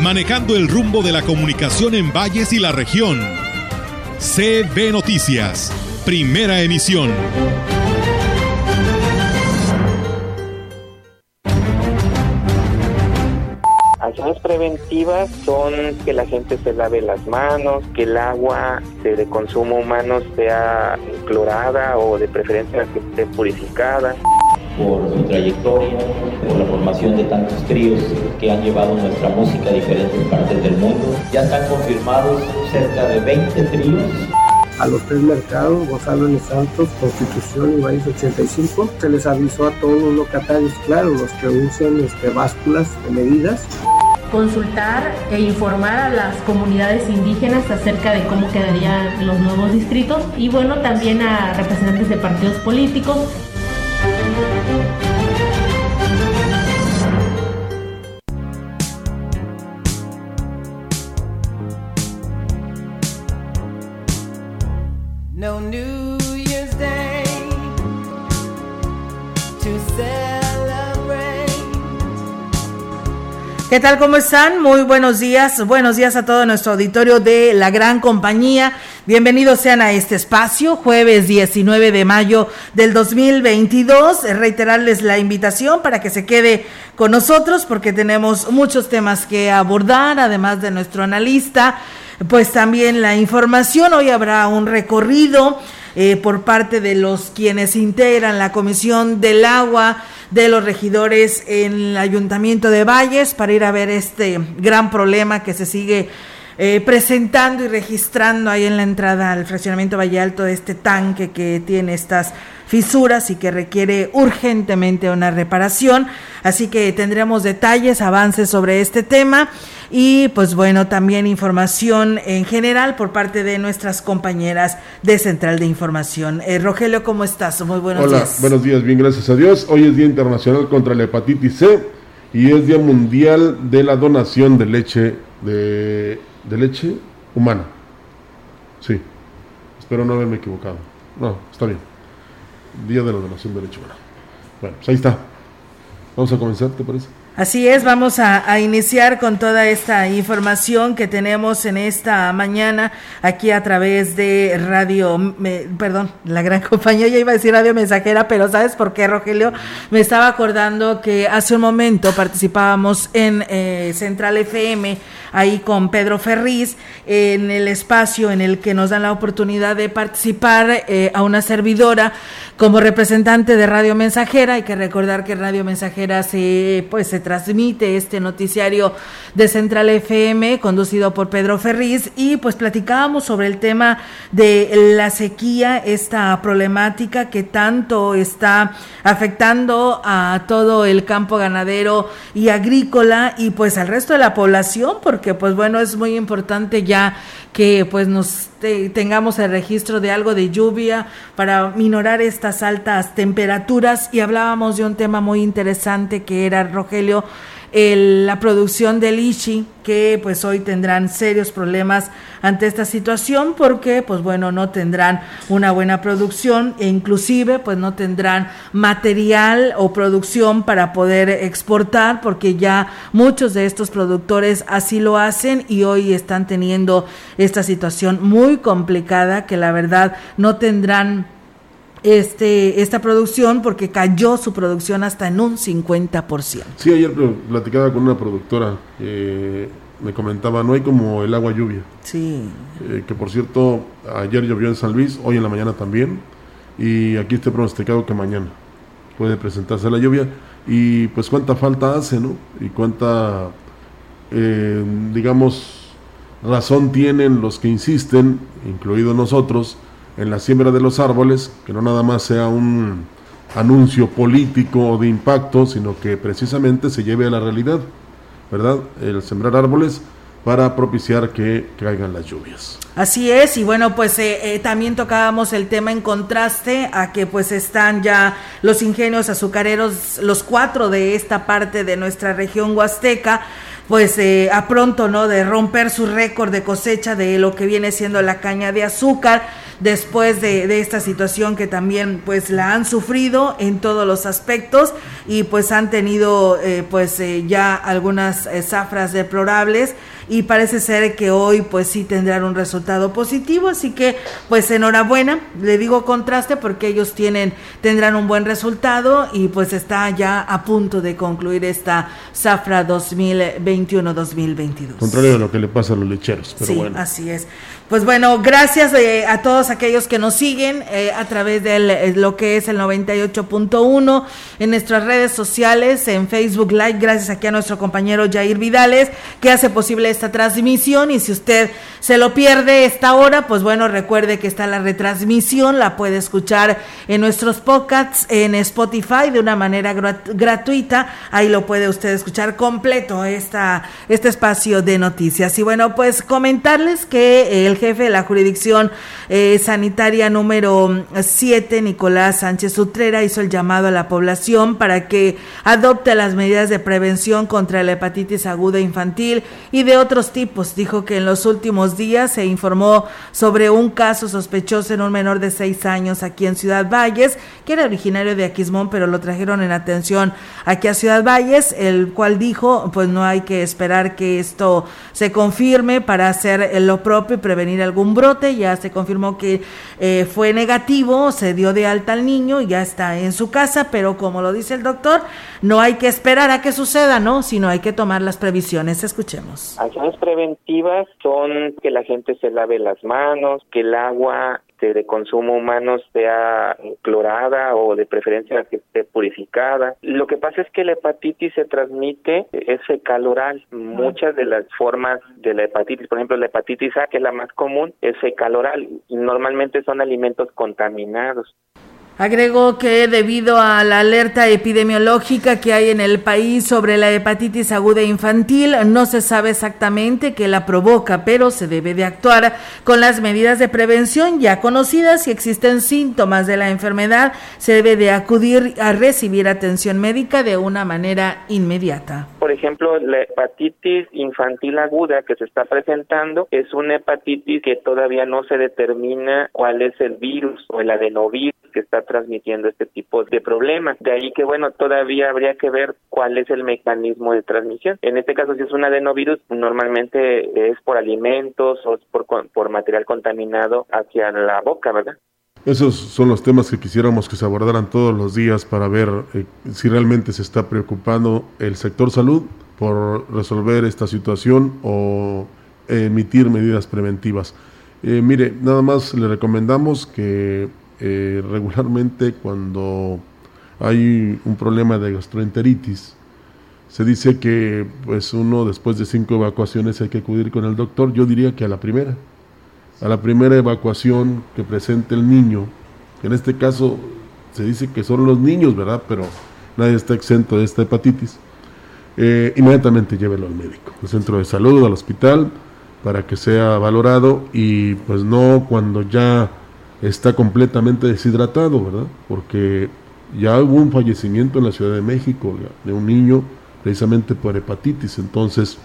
manejando el rumbo de la comunicación en valles y la región. CB Noticias, primera emisión. Acciones preventivas son que la gente se lave las manos, que el agua de consumo humano sea clorada o de preferencia que esté purificada por su trayectoria, por la formación de tantos tríos que han llevado nuestra música a diferentes partes del mundo. Ya están confirmados cerca de 20 tríos. A los tres mercados, Gonzalo de Santos, Constitución y Valles 85, se les avisó a todos los locatarios, claro, los que usen este, básculas de medidas, consultar e informar a las comunidades indígenas acerca de cómo quedarían los nuevos distritos y bueno, también a representantes de partidos políticos. ¿Qué tal? ¿Cómo están? Muy buenos días. Buenos días a todo nuestro auditorio de la gran compañía. Bienvenidos sean a este espacio, jueves 19 de mayo del 2022. Reiterarles la invitación para que se quede con nosotros porque tenemos muchos temas que abordar, además de nuestro analista, pues también la información. Hoy habrá un recorrido eh, por parte de los quienes integran la Comisión del Agua de los regidores en el Ayuntamiento de Valles para ir a ver este gran problema que se sigue eh, presentando y registrando ahí en la entrada al fraccionamiento Valle Alto de este tanque que tiene estas fisuras y que requiere urgentemente una reparación. Así que tendremos detalles, avances sobre este tema y pues bueno, también información en general por parte de nuestras compañeras de Central de Información. Eh, Rogelio, ¿cómo estás? Muy buenos Hola, días. buenos días, bien, gracias a Dios. Hoy es Día Internacional contra la Hepatitis C y es Día Mundial de la Donación de Leche de, de leche humana. Sí, espero no haberme equivocado. No, está bien. Día de la Donación de Leche humana. Bueno, pues ahí está. Vamos a comenzar, ¿te parece? Así es, vamos a, iniciar con toda esta información que tenemos en esta mañana aquí a través de radio, perdón, la gran compañía, ya iba a decir radio mensajera, pero ¿sabes por qué, Rogelio? Me estaba acordando que hace un momento participábamos en eh, Central FM, ahí con Pedro Ferriz, en el espacio en el que nos dan la oportunidad de participar eh, a una servidora como representante de Radio Mensajera. Hay que recordar que Radio Mensajera se, pues, se transmite este noticiario de Central FM conducido por Pedro Ferriz y pues platicábamos sobre el tema de la sequía, esta problemática que tanto está afectando a todo el campo ganadero y agrícola y pues al resto de la población porque pues bueno es muy importante ya que pues nos te, tengamos el registro de algo de lluvia para minorar estas altas temperaturas. Y hablábamos de un tema muy interesante que era Rogelio el, la producción del Ichi, que pues hoy tendrán serios problemas ante esta situación porque pues bueno no tendrán una buena producción e inclusive pues no tendrán material o producción para poder exportar porque ya muchos de estos productores así lo hacen y hoy están teniendo esta situación muy complicada que la verdad no tendrán este, esta producción porque cayó su producción hasta en un 50%. Sí, ayer platicaba con una productora, eh, me comentaba, no hay como el agua lluvia. Sí. Eh, que por cierto, ayer llovió en San Luis, hoy en la mañana también, y aquí está pronosticado que mañana puede presentarse la lluvia, y pues cuánta falta hace, ¿no? Y cuánta, eh, digamos, razón tienen los que insisten, incluidos nosotros, en la siembra de los árboles, que no nada más sea un anuncio político o de impacto, sino que precisamente se lleve a la realidad, ¿verdad? El sembrar árboles para propiciar que caigan las lluvias. Así es, y bueno, pues eh, eh, también tocábamos el tema en contraste a que pues están ya los ingenios azucareros, los cuatro de esta parte de nuestra región huasteca, pues eh, a pronto, ¿no? De romper su récord de cosecha de lo que viene siendo la caña de azúcar después de, esta situación que también pues la han sufrido en todos los aspectos y pues han tenido eh, pues eh, ya algunas eh, zafras deplorables y parece ser que hoy pues sí tendrán un resultado positivo, así que pues enhorabuena, le digo contraste porque ellos tienen tendrán un buen resultado y pues está ya a punto de concluir esta zafra 2021-2022. Contrario a lo que le pasa a los lecheros, pero sí, bueno. así es. Pues bueno, gracias eh, a todos aquellos que nos siguen eh, a través de lo que es el 98.1 en nuestras redes sociales, en Facebook Live, gracias aquí a nuestro compañero Jair Vidales que hace posible esta transmisión y si usted se lo pierde esta hora, pues bueno, recuerde que está la retransmisión, la puede escuchar en nuestros podcasts en Spotify de una manera grat gratuita, ahí lo puede usted escuchar completo esta, este espacio de noticias. Y bueno, pues comentarles que el jefe de la jurisdicción eh, sanitaria número 7, Nicolás Sánchez Utrera, hizo el llamado a la población para que adopte las medidas de prevención contra la hepatitis aguda infantil y de otros tipos. Dijo que en los últimos días se informó sobre un caso sospechoso en un menor de 6 años aquí en Ciudad Valles, que era originario de Aquismón, pero lo trajeron en atención aquí a Ciudad Valles, el cual dijo, pues no hay que esperar que esto se confirme para hacer lo propio y prevenir algún brote, ya se confirmó que eh, fue negativo, se dio de alta al niño, ya está en su casa, pero como lo dice el doctor, no hay que esperar a que suceda, ¿no? Sino hay que tomar las previsiones. Escuchemos. Acciones preventivas son que la gente se lave las manos, que el agua de consumo humano sea clorada o de preferencia que esté purificada. Lo que pasa es que la hepatitis se transmite, es fecal oral. Muchas de las formas de la hepatitis, por ejemplo la hepatitis A, que es la más común, es fecal oral normalmente son alimentos contaminados. Agregó que debido a la alerta epidemiológica que hay en el país sobre la hepatitis aguda infantil, no se sabe exactamente qué la provoca, pero se debe de actuar con las medidas de prevención ya conocidas. Si existen síntomas de la enfermedad, se debe de acudir a recibir atención médica de una manera inmediata. Por ejemplo, la hepatitis infantil aguda que se está presentando es una hepatitis que todavía no se determina cuál es el virus o el adenovirus que está transmitiendo este tipo de problemas. De ahí que, bueno, todavía habría que ver cuál es el mecanismo de transmisión. En este caso, si es un adenovirus, normalmente es por alimentos o por, por material contaminado hacia la boca, ¿verdad? Esos son los temas que quisiéramos que se abordaran todos los días para ver eh, si realmente se está preocupando el sector salud por resolver esta situación o emitir medidas preventivas. Eh, mire, nada más le recomendamos que eh, regularmente cuando hay un problema de gastroenteritis, se dice que pues uno después de cinco evacuaciones hay que acudir con el doctor, yo diría que a la primera, a la primera evacuación que presente el niño, en este caso se dice que son los niños, ¿verdad? Pero nadie está exento de esta hepatitis, eh, inmediatamente llévelo al médico, al centro de salud, al hospital, para que sea valorado y pues no cuando ya está completamente deshidratado, ¿verdad? Porque ya hubo un fallecimiento en la Ciudad de México de un niño precisamente por hepatitis. Entonces,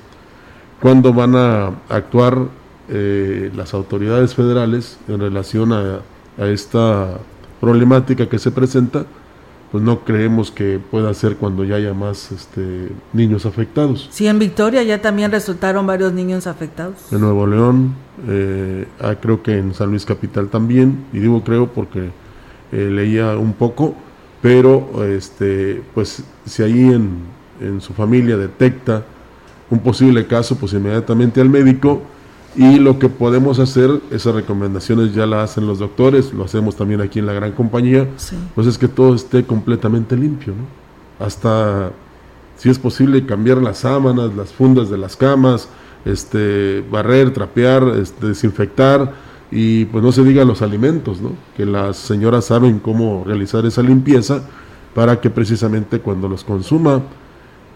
¿cuándo van a actuar eh, las autoridades federales en relación a, a, esta problemática que se presenta? Pues no creemos que pueda ser cuando ya haya más este, niños afectados. Sí, en Victoria ya también resultaron varios niños afectados. En Nuevo León, eh, ah, creo que en San Luis Capital también, y digo creo porque eh, leía un poco, pero este, pues si ahí en, en su familia detecta un posible caso, pues inmediatamente al médico y lo que podemos hacer, esas recomendaciones ya las hacen los doctores, lo hacemos también aquí en la gran compañía, Sí. pues es que todo esté completamente limpio, ¿no? Hasta, si es posible, cambiar las sábanas, las fundas de las camas, este, barrer, trapear, este, desinfectar y pues no se diga los alimentos, ¿no? Que las señoras saben cómo realizar esa limpieza para que precisamente cuando los consuma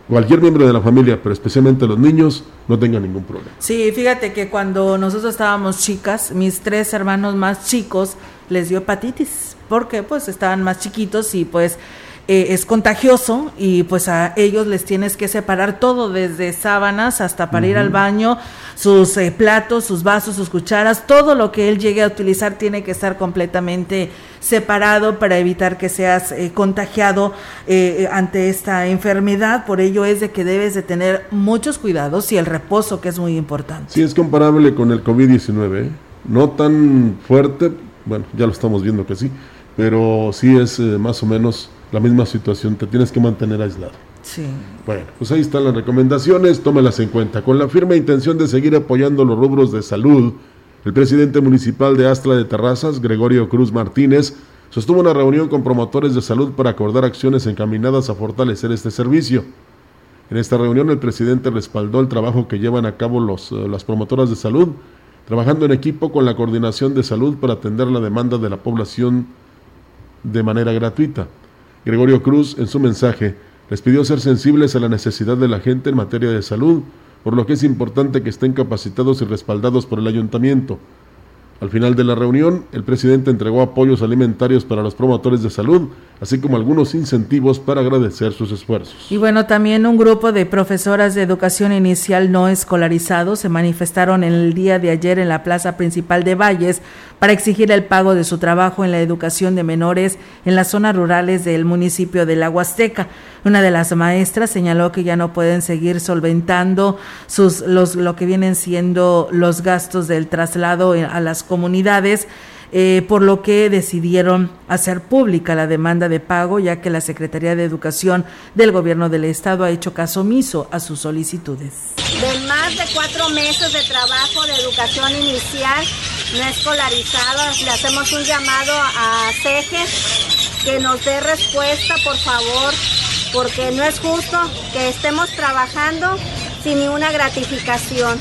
cualquier miembro de la familia, pero especialmente los niños, no tengan ningún problema. Sí, fíjate que cuando nosotros estábamos chicas, mis tres hermanos más chicos les dio hepatitis, porque pues estaban más chiquitos y pues eh, es contagioso y pues a ellos les tienes que separar todo, desde sábanas hasta para ir al baño, sus eh, platos, sus vasos, sus cucharas, todo lo que él llegue a utilizar tiene que estar completamente separado para evitar que seas eh, contagiado eh, ante esta enfermedad. Por ello es de que debes de tener muchos cuidados y el reposo que es muy importante. Sí, es comparable con el COVID-19, ¿eh? no tan fuerte, bueno, ya lo estamos viendo que sí, pero sí es eh, más o menos la misma situación, te tienes que mantener aislado. Sí. Bueno, pues ahí están las recomendaciones, tómelas en cuenta. Con la firme intención de seguir apoyando los rubros de salud, el presidente municipal de Astla de Terrazas, Gregorio Cruz Martínez, sostuvo una reunión con promotores de salud para acordar acciones encaminadas a fortalecer este servicio. En esta reunión el presidente respaldó el trabajo que llevan a cabo los, eh, las promotoras de salud, trabajando en equipo con la coordinación de salud para atender la demanda de la población de manera gratuita. Gregorio Cruz, en su mensaje, les pidió ser sensibles a la necesidad de la gente en materia de salud, por lo que es importante que estén capacitados y respaldados por el ayuntamiento. Al final de la reunión, el presidente entregó apoyos alimentarios para los promotores de salud, así como algunos incentivos para agradecer sus esfuerzos. Y bueno, también un grupo de profesoras de educación inicial no escolarizados se manifestaron el día de ayer en la plaza principal de Valles para exigir el pago de su trabajo en la educación de menores en las zonas rurales del municipio de La Huasteca. Una de las maestras señaló que ya no pueden seguir solventando sus los lo que vienen siendo los gastos del traslado a las comunidades eh, por lo que decidieron hacer pública la demanda de pago, ya que la Secretaría de Educación del Gobierno del Estado ha hecho caso omiso a sus solicitudes. de más de cuatro meses de trabajo de educación inicial no escolarizados. Le hacemos un llamado a CEGES que nos dé respuesta, por favor, porque no es justo que estemos trabajando sin ninguna gratificación.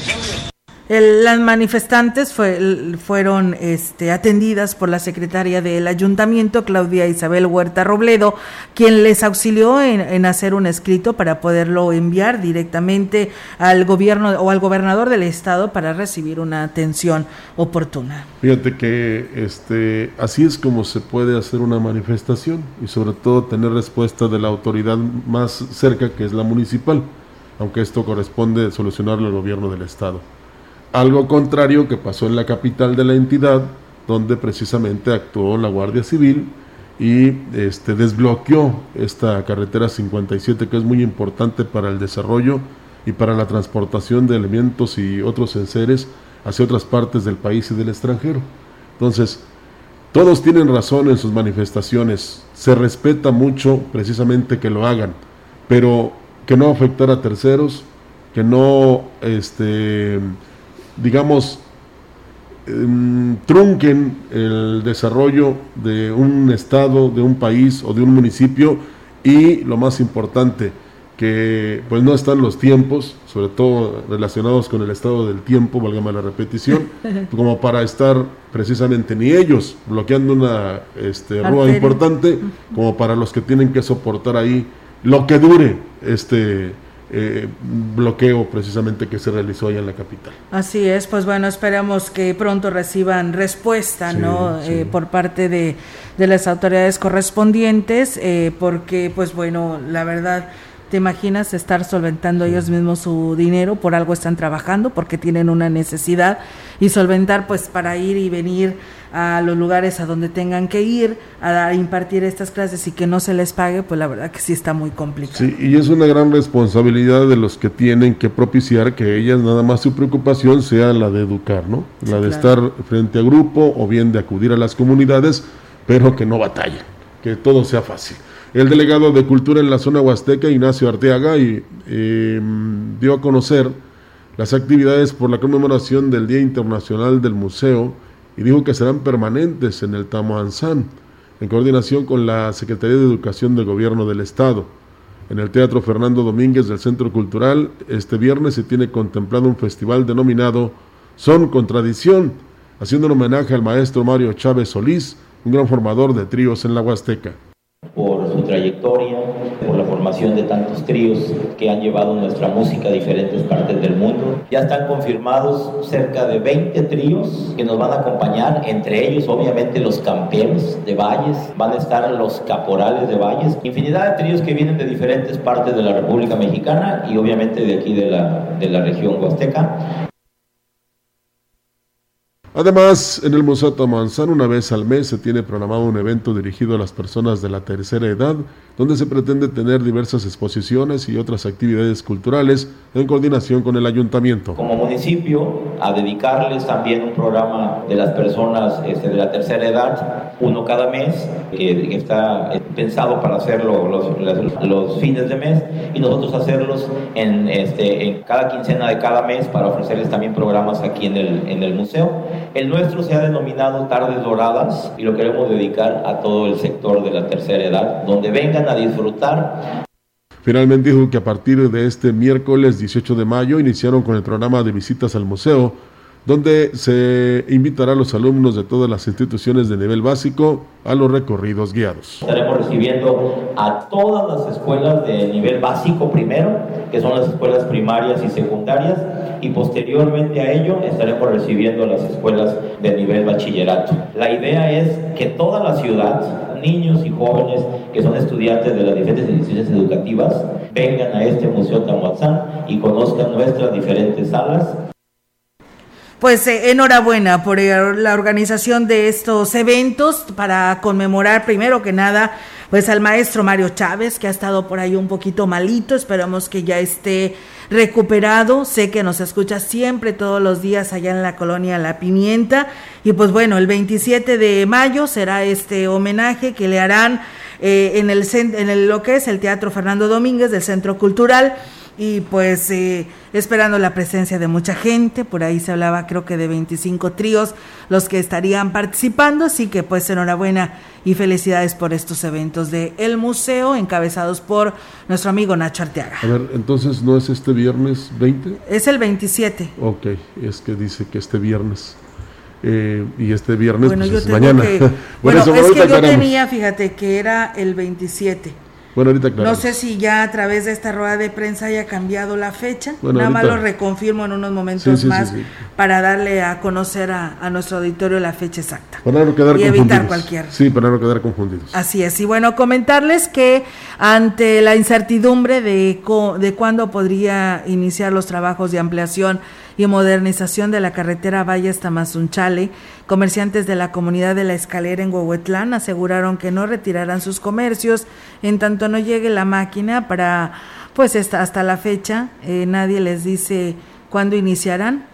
El- las manifestantes fue- fueron este, atendidas por la secretaria del ayuntamiento, Claudia Isabel Huerta Robledo, quien les auxilió en, en hacer un escrito para poderlo enviar directamente al gobierno o al gobernador del estado para recibir una atención oportuna. Fíjate que este, así es como se puede hacer una manifestación y sobre todo tener respuesta de la autoridad más cerca que es la municipal, aunque esto corresponde solucionarlo al gobierno del estado. Algo contrario que pasó en la capital de la entidad, donde precisamente actuó la Guardia Civil y este, desbloqueó esta carretera 57 que es muy importante para el desarrollo y para la transportación de elementos y otros enseres hacia otras partes del país y del extranjero. Entonces, todos tienen razón en sus manifestaciones, se respeta mucho precisamente que lo hagan, pero que no afectar a terceros, que no, este, digamos, em, trunquen el desarrollo de un estado, de un país o de un municipio y lo más importante, que pues no están los tiempos, sobre todo relacionados con el estado del tiempo, válgame la repetición, como para estar precisamente ni ellos bloqueando una este, rúa importante, como para los que tienen que soportar ahí lo que dure este eh, bloqueo precisamente que se realizó allá en la capital. Así es, pues bueno, esperamos que pronto reciban respuesta, Sí, ¿no? sí. Eh, por parte de, de las autoridades correspondientes, eh, porque, pues bueno, la verdad, ¿te imaginas estar solventando ellos mismos su dinero? Por algo están trabajando, porque tienen una necesidad, y solventar, pues, para ir y venir a los lugares a donde tengan que ir a, dar- impartir estas clases y que no se les pague, pues la verdad que sí está muy complicado. Sí, y es una gran responsabilidad de los que tienen que propiciar que ellas nada más su preocupación sea la de educar, ¿no? Sí, la de claro. estar frente a grupo o bien de acudir a las comunidades, pero que no batallen, que todo sea fácil. El delegado de Cultura en la zona huasteca, Ignacio Arteaga, y, eh, dio a conocer las actividades por la conmemoración del Día Internacional del Museo y dijo que serán permanentes en el Tamoanzán, en coordinación con la Secretaría de Educación del Gobierno del Estado. En el Teatro Fernando Domínguez del Centro Cultural, este viernes se tiene contemplado un festival denominado Son con Tradición, haciendo un homenaje al maestro Mario Chávez Solís, un gran formador de tríos en la Huasteca. por su trayectoria, de tantos tríos que han llevado nuestra música a diferentes partes del mundo. Ya están confirmados cerca de 20 tríos que nos van a acompañar, entre ellos obviamente los campeones de Valles, van a estar los caporales de Valles, infinidad de tríos que vienen de diferentes partes de la República Mexicana y obviamente de aquí de la, de la región huasteca. Además, en el Museo Tamanzán una vez al mes se tiene programado un evento dirigido a las personas de la tercera edad, donde se pretende tener diversas exposiciones y otras actividades culturales en coordinación con el ayuntamiento. Como municipio, a dedicarles también un programa de las personas este, de la tercera edad, uno cada mes, que, está pensado para hacerlo los fines de mes, y nosotros hacerlos en, este, en cada quincena de cada mes para ofrecerles también programas aquí en el, en el museo. El nuestro se ha denominado Tardes Doradas y lo queremos dedicar a todo el sector de la tercera edad, donde vengan a disfrutar Finalmente dijo que a partir de este miércoles 18 de mayo iniciaron con el programa de visitas al museo, donde se invitará a los alumnos de todas las instituciones de nivel básico a los recorridos guiados. Estaremos recibiendo a todas las escuelas de nivel básico primero, que son las escuelas primarias y secundarias, y posteriormente a ello estaremos recibiendo a las escuelas de nivel bachillerato. La idea es que toda la ciudad, niños y jóvenes que son estudiantes de las diferentes instituciones educativas, vengan a este Museo Tamuatzán y conozcan nuestras diferentes salas. Pues eh, enhorabuena por eh, la organización de estos eventos para conmemorar primero que nada pues al maestro Mario Chávez que ha estado por ahí un poquito malito, esperamos que ya esté recuperado, sé que nos escucha siempre todos los días allá en la colonia La Pimienta. Y pues bueno, el 27 de mayo será este homenaje que le harán eh, en, el, en el, lo que es el Teatro Fernando Domínguez del Centro Cultural y pues eh, esperando la presencia de mucha gente, por ahí se hablaba creo que de 25 tríos los que estarían participando, así que pues enhorabuena y felicidades por estos eventos de El Museo encabezados por nuestro amigo Nacho Arteaga. A ver, entonces no es este viernes 20? Es el 27. Ok, es que dice que este viernes. Eh, y este viernes bueno, pues, yo es mañana. que- Bueno, es que yo tenía, fíjate, que era el 27. Bueno, ahorita No aclaramos. sé si ya a través de esta rueda de prensa haya cambiado la fecha. Bueno, Nada más lo reconfirmo en unos momentos Sí, sí, sí, más sí. para darle a conocer a, a nuestro auditorio la fecha exacta. Para no quedar y confundidos. evitar cualquier. Sí, para no quedar confundidos. Así es. Y bueno, comentarles que ante la incertidumbre de, co- de cuándo podría iniciar los trabajos de ampliación y modernización de la carretera Valles Tamazunchale, comerciantes de la comunidad de la escalera en Huehuetlán aseguraron que no retirarán sus comercios en tanto no llegue la máquina para, pues hasta la fecha, eh, nadie les dice cuándo iniciarán.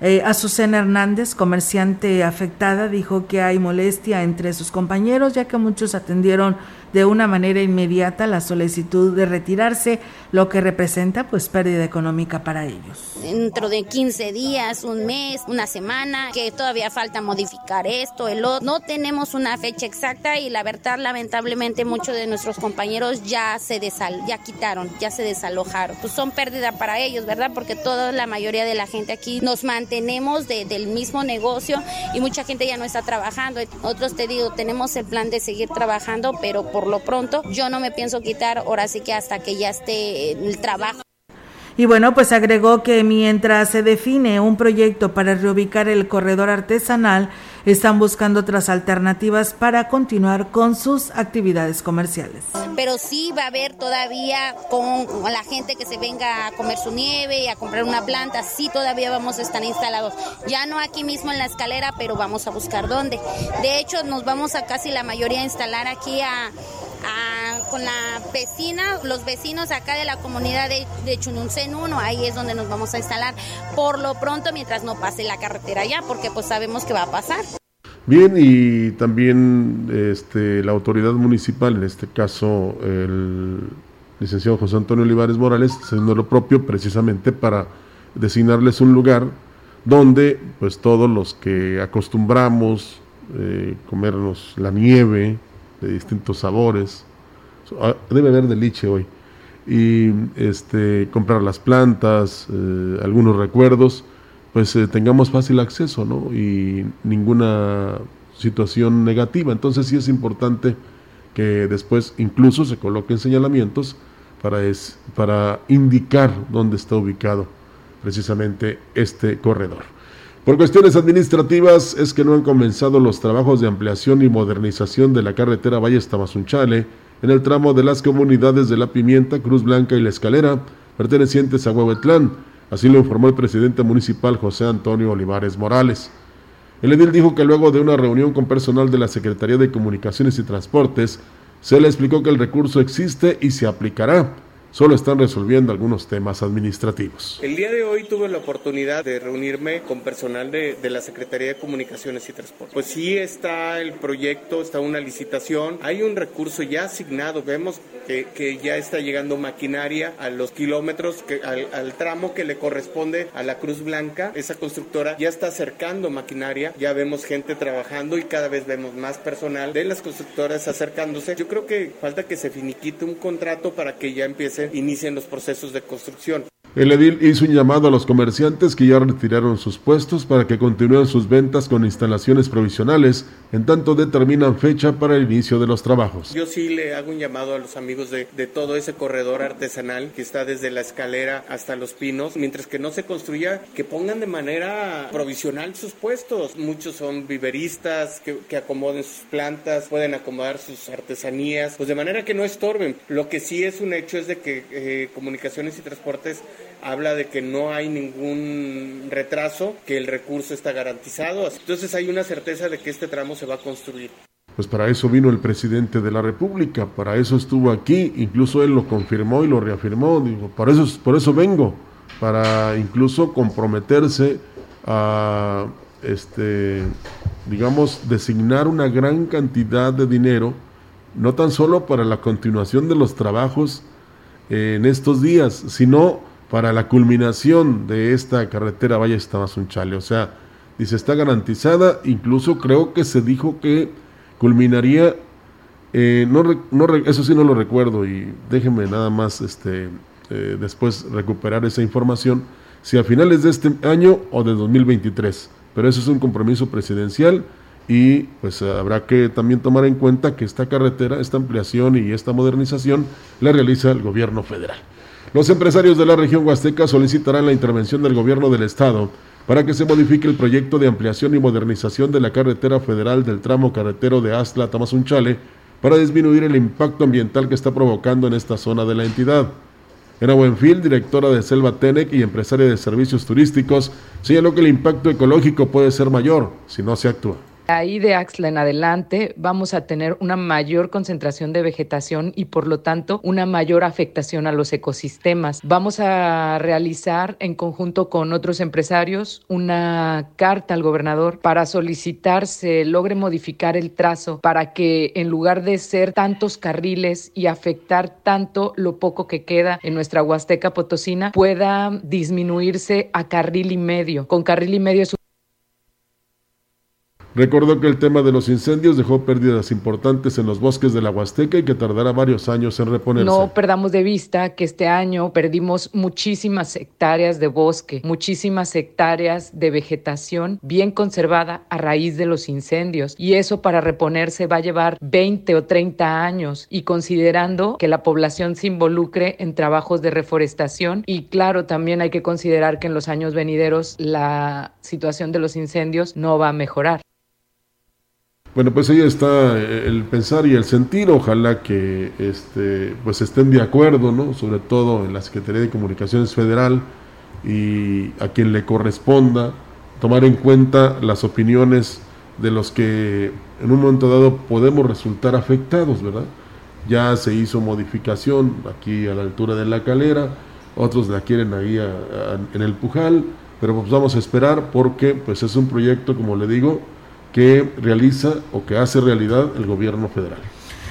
Eh, Azucena Hernández, comerciante afectada, dijo que hay molestia entre sus compañeros, ya que muchos atendieron de una manera inmediata la solicitud de retirarse, lo que representa pues pérdida económica para ellos. dentro de 15 días, un mes, una semana, que todavía falta modificar esto, el otro. No tenemos una fecha exacta y la verdad, lamentablemente, muchos de nuestros compañeros ya se desal ya quitaron, ya se desalojaron. Pues son pérdida para ellos, ¿verdad? Porque toda la mayoría de la gente aquí nos mantenemos de- del mismo negocio y mucha gente ya no está trabajando. Otros te digo, tenemos el plan de seguir trabajando, pero por lo pronto yo no me pienso quitar ahora sí que hasta que ya esté el trabajo. Y bueno, pues agregó que mientras se define un proyecto para reubicar el corredor artesanal, están buscando otras alternativas para continuar con sus actividades comerciales. pero sí va a haber todavía con la gente que se venga a comer su nieve y a comprar una planta, sí todavía vamos a estar instalados. Ya no aquí mismo en la escalera, pero vamos a buscar dónde. De hecho, nos vamos a casi la mayoría a instalar aquí a, con la vecina, los vecinos acá de la comunidad de, de Chununcén 1, ahí es donde nos vamos a instalar. Por lo pronto, mientras no pase la carretera ya, porque pues sabemos que va a pasar. Bien, y también este, la autoridad municipal, en este caso el licenciado José Antonio Olivares Morales, haciendo lo propio precisamente para designarles un lugar donde pues todos los que acostumbramos eh, comernos la nieve de distintos sabores, ah, debe haber de liche hoy, y este, comprar las plantas, eh, algunos recuerdos, pues eh, tengamos fácil acceso, ¿no? Y ninguna situación negativa. Entonces sí es importante que después incluso se coloquen señalamientos para, es, para indicar dónde está ubicado precisamente este corredor. Por cuestiones administrativas es que no han comenzado los trabajos de ampliación y modernización de la carretera Valles Tamazunchale en el tramo de las comunidades de La Pimienta, Cruz Blanca y La Escalera, pertenecientes a Huehuetlán. Así lo informó el presidente municipal José Antonio Olivares Morales. El edil dijo que luego de una reunión con personal de la Secretaría de Comunicaciones y Transportes, se le explicó que el recurso existe y se aplicará solo están resolviendo algunos temas administrativos. El día de hoy tuve la oportunidad de reunirme con personal de, de, la Secretaría de Comunicaciones y Transporte. Pues sí está el proyecto, está una licitación, hay un recurso ya asignado, vemos que, que ya está llegando maquinaria a los kilómetros, al, al, tramo que le corresponde a la Cruz Blanca, esa constructora ya está acercando maquinaria, ya vemos gente trabajando y cada vez vemos más personal de las constructoras acercándose. Yo creo que falta que se finiquite un contrato para que ya inicien los procesos de construcción. El edil hizo un llamado a los comerciantes que ya retiraron sus puestos para que continúen sus ventas con instalaciones provisionales, en tanto determinan fecha para el inicio de los trabajos. Yo sí le hago un llamado a los amigos de, todo ese corredor artesanal que está desde la escalera hasta los pinos, mientras que no se construya, que pongan de manera provisional sus puestos. Muchos son viveristas que, que acomoden sus plantas, pueden acomodar sus artesanías, pues de manera que no estorben. Lo que sí es un hecho es de que eh, comunicaciones y transportes habla de que no hay ningún retraso, que el recurso está garantizado. Entonces hay una certeza de que este tramo se va a construir. Pues para eso vino el presidente de la República, para eso estuvo aquí, incluso él lo confirmó y lo reafirmó, digo, por eso, por eso vengo, para incluso comprometerse a, este, digamos, designar una gran cantidad de dinero, no tan solo para la continuación de los trabajos en estos días, sino para la culminación de esta carretera Valle Tamazunchale. O sea, dice, está garantizada, incluso creo que se dijo que culminaría, eh, no, no, eso sí no lo recuerdo y déjenme nada más este, eh, después recuperar esa información, si a finales de este año o de 2023. Pero eso es un compromiso presidencial y pues habrá que también tomar en cuenta que esta carretera, esta ampliación y esta modernización la realiza el gobierno federal. Los empresarios de la región huasteca solicitarán la intervención del gobierno del estado para que se modifique el proyecto de ampliación y modernización de la carretera federal del tramo carretero de Astla a Tamazunchale para disminuir el impacto ambiental que está provocando en esta zona de la entidad. Era Buenfil, directora de Selva Tenec y empresaria de servicios turísticos, señaló que el impacto ecológico puede ser mayor si no se actúa. Ahí de Axla en adelante vamos a tener una mayor concentración de vegetación y por lo tanto una mayor afectación a los ecosistemas. Vamos a realizar en conjunto con otros empresarios una carta al gobernador para solicitar se logre modificar el trazo para que en lugar de ser tantos carriles y afectar tanto lo poco que queda en nuestra Huasteca Potosina pueda disminuirse a carril y medio. Con carril y medio es Recordó que el tema de los incendios dejó pérdidas importantes en los bosques de la Huasteca y que tardará varios años en reponerse. No perdamos de vista que este año perdimos muchísimas hectáreas de bosque, muchísimas hectáreas de vegetación bien conservada a raíz de los incendios y eso para reponerse va a llevar 20 o 30 años y considerando que la población se involucre en trabajos de reforestación y claro, también hay que considerar que en los años venideros la situación de los incendios no va a mejorar. Bueno, pues ahí está el pensar y el sentir. Ojalá que este, pues estén de acuerdo, ¿no? Sobre todo en la Secretaría de Comunicaciones Federal y a quien le corresponda tomar en cuenta las opiniones de los que en un momento dado podemos resultar afectados, ¿verdad? Ya se hizo modificación aquí a la altura de la calera, otros la quieren ahí a, en el Pujal, pero pues vamos a esperar porque pues es un proyecto, como le digo, que realiza o que hace realidad el gobierno federal.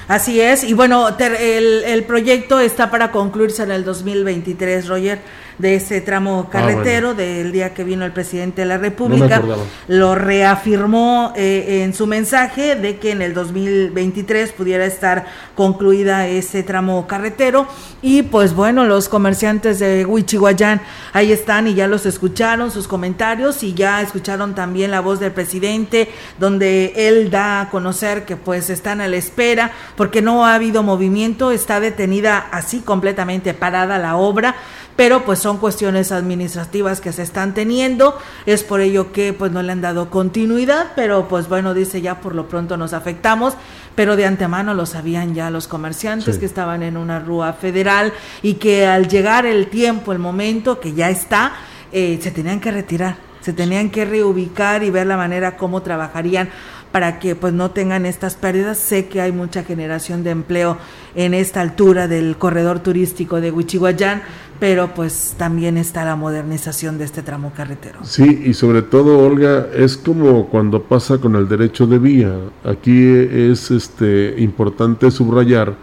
Así es, y bueno, el, el, proyecto está para concluirse en el 2023, Roger. De ese tramo carretero del día que vino el presidente de la República. lo reafirmó eh, en su mensaje de que en el 2023 pudiera estar concluida ese tramo carretero. Y pues bueno, los comerciantes de Huichihuayán ahí están y ya los escucharon sus comentarios y ya escucharon también la voz del presidente donde él da a conocer que pues están a la espera porque no ha habido movimiento, está detenida así completamente parada la obra pero pues son cuestiones administrativas que se están teniendo, es por ello que pues no le han dado continuidad, pero pues bueno, dice ya por lo pronto nos afectamos, pero de antemano lo sabían ya los comerciantes Sí. que estaban en una rúa federal y que al llegar el tiempo, el momento que ya está, eh, se tenían que retirar, se tenían que reubicar y ver la manera cómo trabajarían para que pues no tengan estas pérdidas. Sé que hay mucha generación de empleo en esta altura del corredor turístico de Huichihuayán, pero pues también está la modernización de este tramo carretero. Sí, y sobre todo, Olga, es como cuando pasa con el derecho de vía. Aquí es este importante subrayar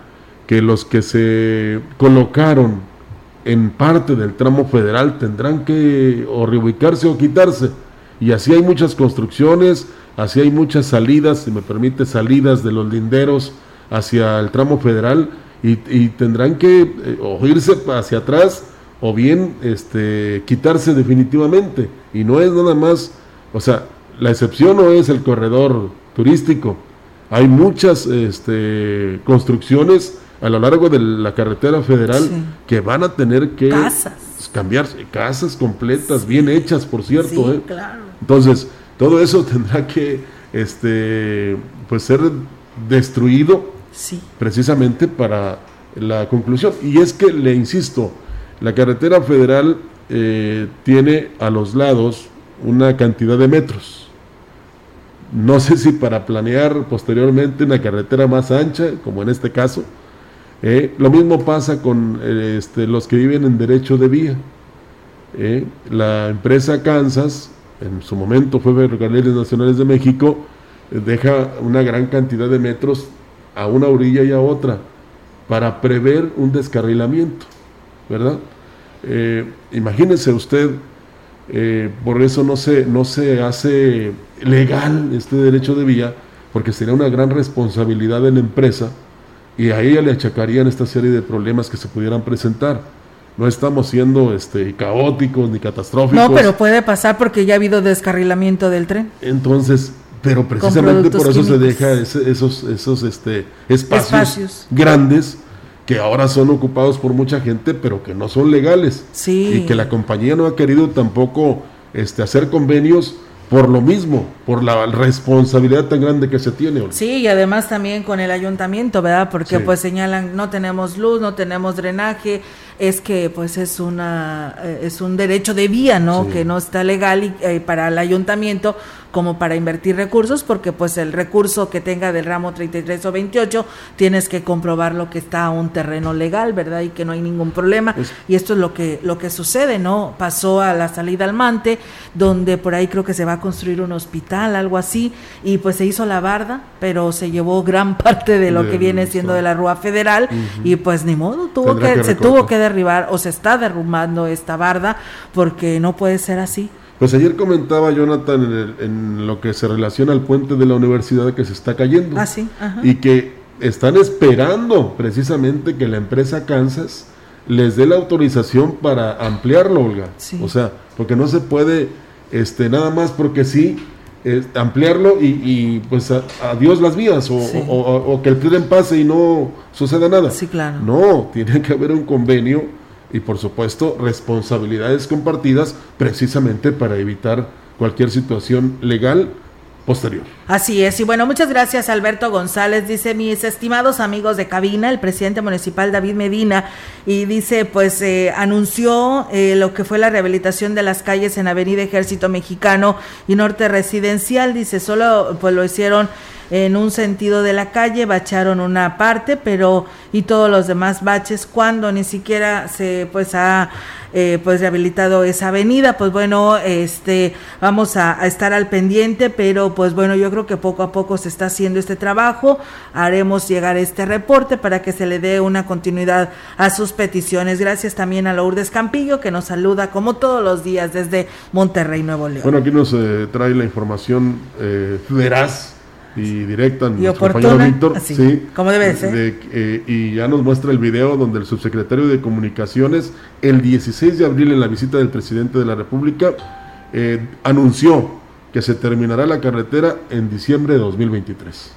que los que se colocaron en parte del tramo federal tendrán que o reubicarse o quitarse. Y así hay muchas construcciones, así hay muchas salidas, si me permite, salidas de los linderos hacia el tramo federal y, y tendrán que eh, o irse hacia atrás o bien este, quitarse definitivamente. Y no es nada más, o sea, la excepción no es el corredor turístico. Hay muchas este, construcciones a lo largo de la carretera federal Sí. que van a tener que Casas. cambiarse, casas completas, bien hechas, por cierto. Sí, ¿eh? claro. Entonces, todo eso tendrá que este, pues ser destruido Sí. precisamente para la conclusión. Y es que, le insisto, la carretera federal eh, tiene a los lados una cantidad de metros. No sé si para planear posteriormente una carretera más ancha, como en este caso. Eh, lo mismo pasa con eh, este, los que viven en derecho de vía. La empresa Kansas, en su momento fue Ferrocarriles Nacionales de México, eh, deja una gran cantidad de metros a una orilla y a otra para prever un descarrilamiento, ¿verdad? Eh, imagínese usted, eh, por eso no se, no se hace legal este derecho de vía, porque sería una gran responsabilidad de la empresa y a ella le achacarían esta serie de problemas que se pudieran presentar. No estamos siendo este, caóticos ni catastróficos. No, pero puede pasar porque ya ha habido descarrilamiento del tren. Entonces, pero precisamente por eso se deja ese- esos, esos este, espacios, Espacios. grandes que ahora son ocupados por mucha gente, pero que no son legales. Sí. Y que la compañía no ha querido tampoco este, hacer convenios por lo mismo, por la responsabilidad tan grande que se tiene. Sí, y además también con el ayuntamiento, ¿verdad? Porque Sí. pues señalan no tenemos luz, no tenemos drenaje, es que pues es una eh, es un derecho de vía, ¿no? Sí. Que no está legal y, eh, para el ayuntamiento como para invertir recursos, porque pues el recurso que tenga del ramo 33 o 28 tienes que comprobarlo que está a un terreno legal, ¿verdad? Y que no hay ningún problema. Es- y esto es lo que lo que sucede, ¿no? Pasó a la salida al Mante, donde por ahí creo que se va a construir un hospital, algo así, y pues se hizo la barda, pero se llevó gran parte de lo que viene siendo de la Rúa Federal y pues ni modo, tuvo que, que se tuvo que derribar o se está derrumbando esta barda porque no puede ser así. Pues ayer comentaba Jonathan en, el- en lo que se relaciona al puente de la universidad que se está cayendo. Ah, sí, ajá. y que están esperando precisamente que la empresa Kansas les dé la autorización para ampliarlo, Olga. Sí. O sea, porque no se puede, este, nada más porque sí, eh, ampliarlo y, y, pues a- adiós las vías o, Sí. o- o- o que el tren pase y no suceda nada. Sí, claro. No, tiene que haber un convenio y por supuesto responsabilidades compartidas precisamente para evitar cualquier situación legal posterior. Así es, y bueno, muchas gracias Alberto González, dice mis estimados amigos de cabina, el presidente municipal David Medina, y dice, pues eh, anunció eh, lo que fue la rehabilitación de las calles en Avenida Ejército Mexicano y Norte Residencial, dice, solo pues lo hicieron en un sentido de la calle, bacharon una parte, pero y todos los demás baches cuando ni siquiera se pues ha eh, pues rehabilitado esa avenida, pues bueno, este vamos a, a estar al pendiente, pero pues bueno, yo creo que poco a poco se está haciendo este trabajo. Haremos llegar este reporte para que se le dé una continuidad a sus peticiones. Gracias también a Lourdes Campillo que nos saluda como todos los días desde Monterrey, Nuevo León. Bueno, aquí nos eh, trae la información eh, veraz y directa Y oportuna, Víctor. así, sí, como debe de ser. de- eh, y ya nos muestra el video donde el subsecretario de Comunicaciones, el 16 de abril en la visita del presidente de la República, eh, anunció que se terminará la carretera en diciembre de 2023.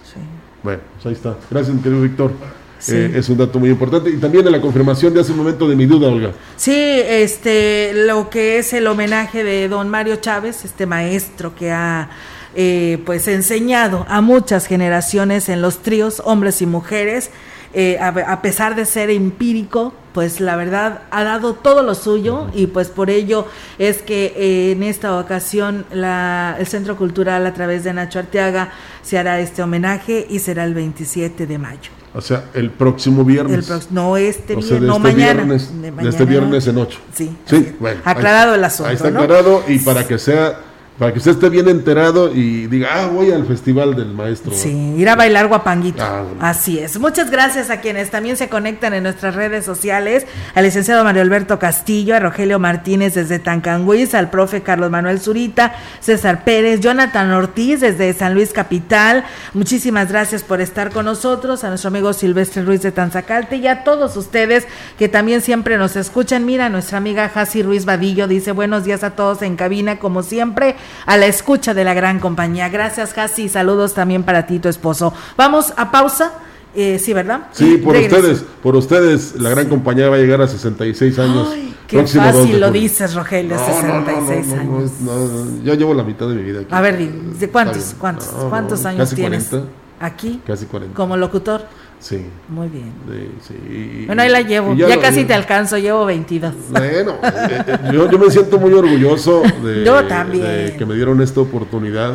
Bueno, pues ahí está. Gracias, mi querido Víctor. Sí. Eh, es un dato muy importante. Y también de la confirmación de hace un momento de mi duda, Olga. Sí, este, lo que es el homenaje de don Mario Chávez, este maestro que ha eh, pues enseñado a muchas generaciones en los tríos, hombres y mujeres, eh, a, a pesar de ser empírico, pues la verdad ha dado todo lo suyo y pues por ello es que eh, en esta ocasión la, el Centro Cultural a través de Nacho Arteaga se hará este homenaje y será el 27 de mayo. O sea, el próximo viernes. El no este O sea, viernes, no este mañana. viernes, de este viernes en 8. Sí, Sí, bueno. Aclarado el asunto, Ahí está ¿no? aclarado y para que sea, para que usted esté bien enterado y diga, ah, voy al festival del maestro. Sí, ir a bailar guapanguito. Ah, bueno. Así es. Muchas gracias a quienes también se conectan en nuestras redes sociales, al licenciado Mario Alberto Castillo, a Rogelio Martínez desde Tancanguis, al profe Carlos Manuel Zurita, César Pérez, Jonathan Ortiz desde San Luis Capital. Muchísimas gracias por estar con nosotros, a nuestro amigo Silvestre Ruiz de Tanzacalte y a todos ustedes que también siempre nos escuchan. Mira, nuestra amiga Jasi Ruiz Vadillo dice buenos días a todos en cabina, como siempre, a la escucha de la gran compañía. Gracias, Jasi, saludos también para ti, tu esposo. Vamos a pausa. Eh, sí, ¿verdad? Sí, por regreso. ustedes, por ustedes, la gran compañía va a llegar a 66 años. Ay, qué próximo 2 de fácil lo dices, Rogelio, No, no, no, 66 no, no, años. yo llevo la mitad de mi vida aquí. A ver, ¿de cuántos, cuántos, cuántos años casi tienes 40, aquí Casi 40. como locutor? Sí. Muy bien. Sí, sí, y- Bueno, ahí la llevo. y Ya, lo- casi te alcanzo, llevo 22. Bueno, eh, yo, yo me siento muy orgulloso de, Yo también. de que me dieron esta oportunidad.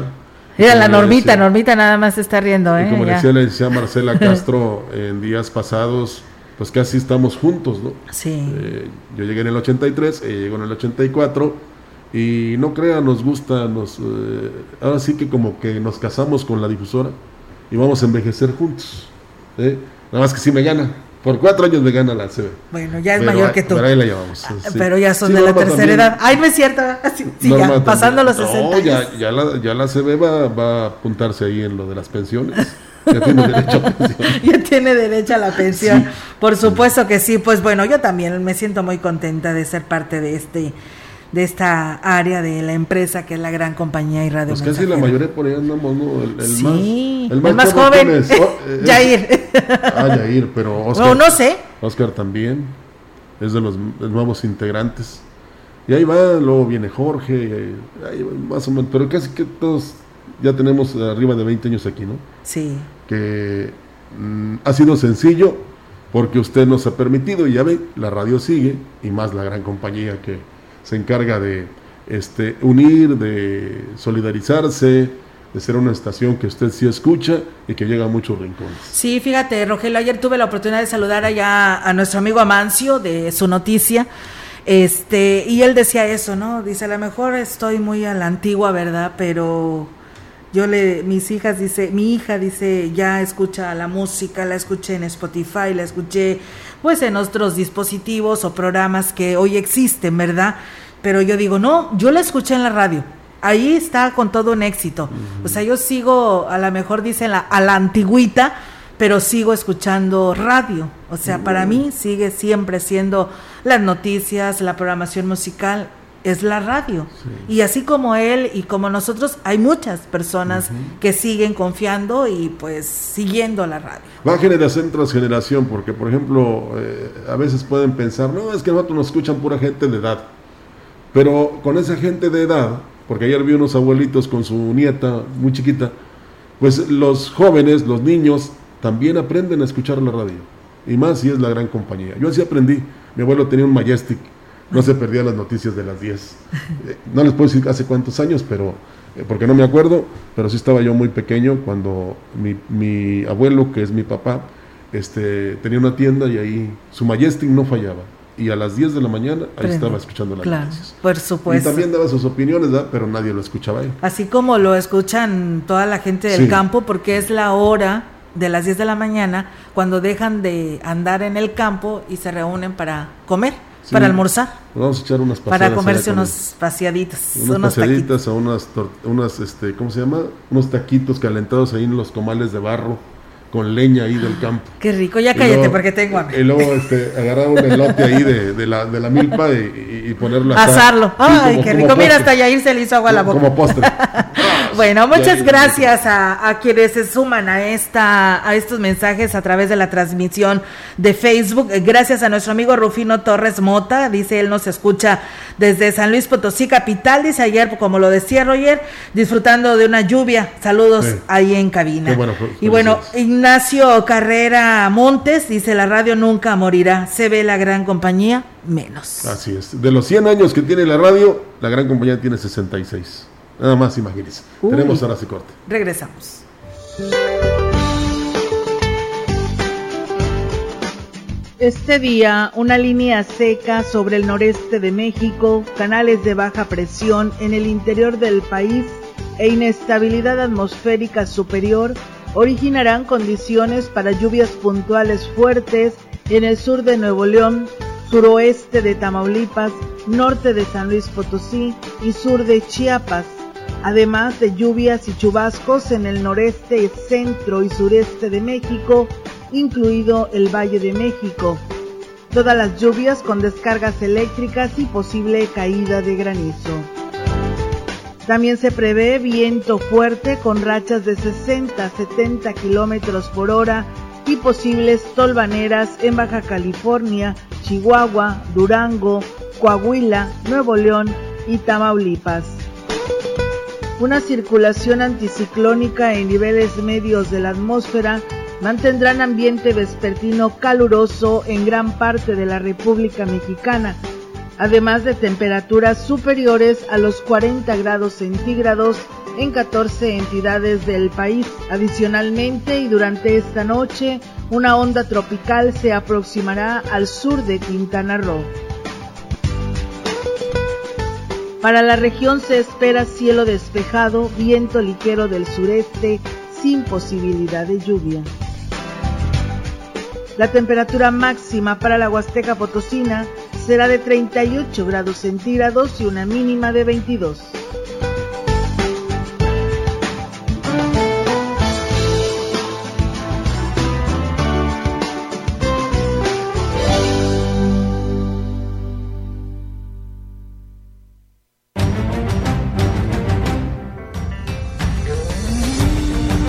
Mira, Y la como le Normita, decía- Normita nada más está riendo, y ¿eh? como le Ya. decía la licenciada Marcela Castro en días pasados, pues casi estamos juntos, ¿no? Sí. Eh, yo llegué en el 83, ella llegó en el 84, y no crea, nos gusta, nos, eh, ahora sí que como que nos casamos con la difusora y vamos a envejecer juntos. ¿eh? Nada más que si me gana, por cuatro años me gana la CB. Bueno, ya es Pero mayor que tú. Pero ahí la llevamos. Ah, sí. Pero ya son Sí, de la tercera también. edad. Ay, no es cierto. Sí, sí, ya, pasando los No, 60 años. ya, ya, la, ya la CB va, va a apuntarse ahí en lo de las pensiones. Ya tiene derecho a pensión. ya tiene derecho a la pensión. Por supuesto que sí. Pues bueno, yo también me siento muy contenta de ser parte de este de esta área de la empresa que es la gran compañía y radio. Pues casi la mayoría por ahí andamos, ¿no? El, el Sí, más, el más chavo, joven, ¿quién es? Oh, eh, es- Yair. Ah, Yair, pero Oscar. No, no sé. Oscar también. Es de los nuevos integrantes. Y ahí va, luego viene Jorge, ahí va, más o menos. Pero casi que todos ya tenemos arriba de 20 años aquí, ¿no? Sí. que mm, ha sido sencillo porque usted nos ha permitido y ya ve, la radio sigue y más la gran compañía que se encarga de este, unir, de solidarizarse, de ser una estación que usted sí escucha y que llega a muchos rincones. Sí, fíjate, Rogelio, ayer tuve la oportunidad de saludar allá a nuestro amigo Amancio de su noticia. Este, y él decía eso, ¿no? Dice, a lo mejor estoy muy a la antigua, ¿verdad? Pero yo le, mis hijas, dice, mi hija dice, ya escucha la música, la escuché en Spotify, la escuché pues en otros dispositivos o programas que hoy existen, ¿verdad? Pero yo digo, no, yo la escuché en la radio. Ahí está con todo un éxito. O sea, yo sigo, a lo mejor dicen la, a la antigüita, pero sigo escuchando radio. O sea, para mí sigue siempre siendo las noticias, la programación musical, es la radio. Y así como él y como nosotros, hay muchas personas que siguen confiando y pues siguiendo la radio. Va generación tras generación, porque por ejemplo, eh, a veces pueden pensar, no, es que nosotros nos escuchan pura gente de edad. Pero con esa gente de edad, porque ayer vi unos abuelitos con su nieta muy chiquita, pues los jóvenes, los niños, también aprenden a escuchar la radio. Y más si es la gran compañía. Yo así aprendí. Mi abuelo tenía un Majestic, no se perdía las noticias de las 10. Eh, No les puedo decir hace cuántos años, pero eh, porque no me acuerdo, pero sí estaba yo muy pequeño cuando mi, mi abuelo, que es mi papá, este, tenía una tienda y ahí su Majestic no fallaba. y a las 10 de la mañana ahí estaba escuchando las Claro, noticias. por Y supuesto. también daba sus opiniones, ¿verdad? pero nadie lo escuchaba a él. Así como lo escuchan toda la gente del Sí. campo, porque es la hora de las 10 de la mañana cuando dejan de andar en el campo y se reúnen para comer, Sí. para almorzar, Vamos a echar unas para pasadas comerse allá unos paseaditos, unas unos taquitos. pasaditas o unas, unas este, ¿cómo se llama? Unos taquitos calentados ahí en los comales de barro con leña ahí del campo. Qué rico, ya cállate luego- porque tengo hambre. Y luego este, agarrar un elote ahí de, de la, de la milpa y, y- ponerlo a asar. Asarlo. Sí, Ay, como- qué rico. Mira, postre. hasta Yair se le hizo agua a la boca. Como postre. Bueno, muchas gracias a, a quienes se suman a esta a estos mensajes a través de la transmisión de Facebook. Gracias a nuestro amigo Rufino Torres Mota, dice él nos escucha desde San Luis Potosí capital, dice ayer como lo decía Roger, disfrutando de una lluvia. Saludos Sí. ahí en cabina. Qué bueno, fe- y bueno. Ignacio Carrera Montes dice la radio nunca morirá. Se ve la gran compañía menos. Así es. De los 100 años que tiene la radio, la gran compañía tiene 66. Nada más imagínense. Uy. Tenemos ahora sí corte. Regresamos. Este día, una línea seca sobre el noreste de México, canales de baja presión en el interior del país e inestabilidad atmosférica superior originarán condiciones para lluvias puntuales fuertes en el sur de Nuevo León, suroeste de Tamaulipas, norte de San Luis Potosí y sur de Chiapas, además de lluvias y chubascos en el noreste, centro y sureste de México, incluido el Valle de México. Todas las lluvias con descargas eléctricas y posible caída de granizo. También se prevé viento fuerte con rachas de 60 a 70 kilómetros por hora y posibles tolvaneras en Baja California, Chihuahua, Durango, Coahuila, Nuevo León y Tamaulipas. Una circulación anticiclónica en niveles medios de la atmósfera mantendrán ambiente vespertino caluroso en gran parte de la República Mexicana, además de temperaturas superiores a los 40 grados centígrados en 14 entidades del país. Adicionalmente, y durante esta noche, una onda tropical se aproximará al sur de Quintana Roo. Para la región se espera cielo despejado, viento ligero del sureste, sin posibilidad de lluvia. La temperatura máxima para la Huasteca Potosina será de 38 grados centígrados y una mínima de 22.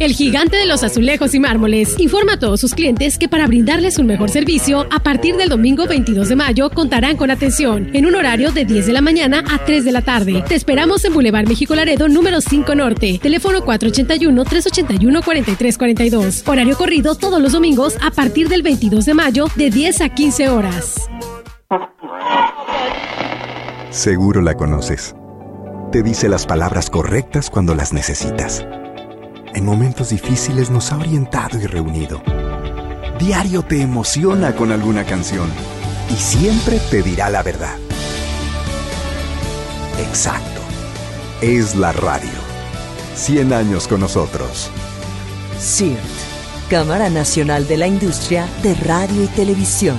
El gigante de los azulejos y mármoles informa a todos sus clientes que para brindarles un mejor servicio, a partir del domingo 22 de mayo contarán con atención en un horario de 10 de la mañana a 3 de la tarde. Te esperamos en Boulevard México Laredo número 5 Norte, teléfono 481-381-4342. Horario corrido todos los domingos a partir del 22 de mayo de 10 a 15 horas. Seguro la conoces. Te dice las palabras correctas cuando las necesitas. En momentos difíciles nos ha orientado y reunido. Diario te emociona con alguna canción y siempre te dirá la verdad. Exacto. Es la radio. 100 años con nosotros. CIRT, Cámara Nacional de la Industria de Radio y Televisión.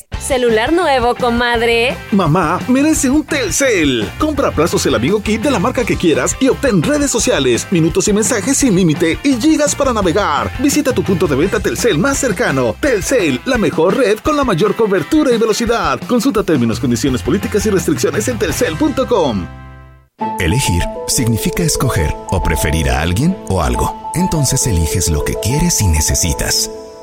¿Celular nuevo, comadre? Mamá merece un Telcel. Compra a plazos el amigo kit de la marca que quieras y obtén redes sociales, minutos y mensajes sin límite y gigas para navegar. Visita tu punto de venta Telcel más cercano. Telcel, la mejor red con la mayor cobertura y velocidad. Consulta términos, condiciones políticas y restricciones en telcel.com. Elegir significa escoger o preferir a alguien o algo. Entonces eliges lo que quieres y necesitas.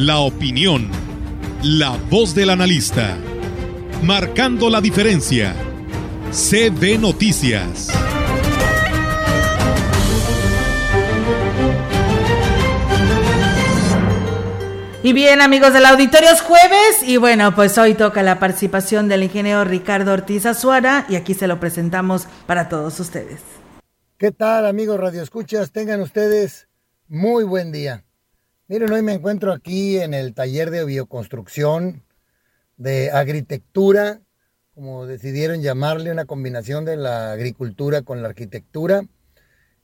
La opinión, la voz del analista, marcando la diferencia. CB Noticias. Y bien, amigos del auditorio, es jueves y bueno, pues hoy toca la participación del ingeniero Ricardo Ortiz Azuara y aquí se lo presentamos para todos ustedes. ¿Qué tal, amigos Radio Escuchas? Tengan ustedes muy buen día. Miren, hoy me encuentro aquí en el taller de bioconstrucción, de agritectura, como decidieron llamarle, una combinación de la agricultura con la arquitectura,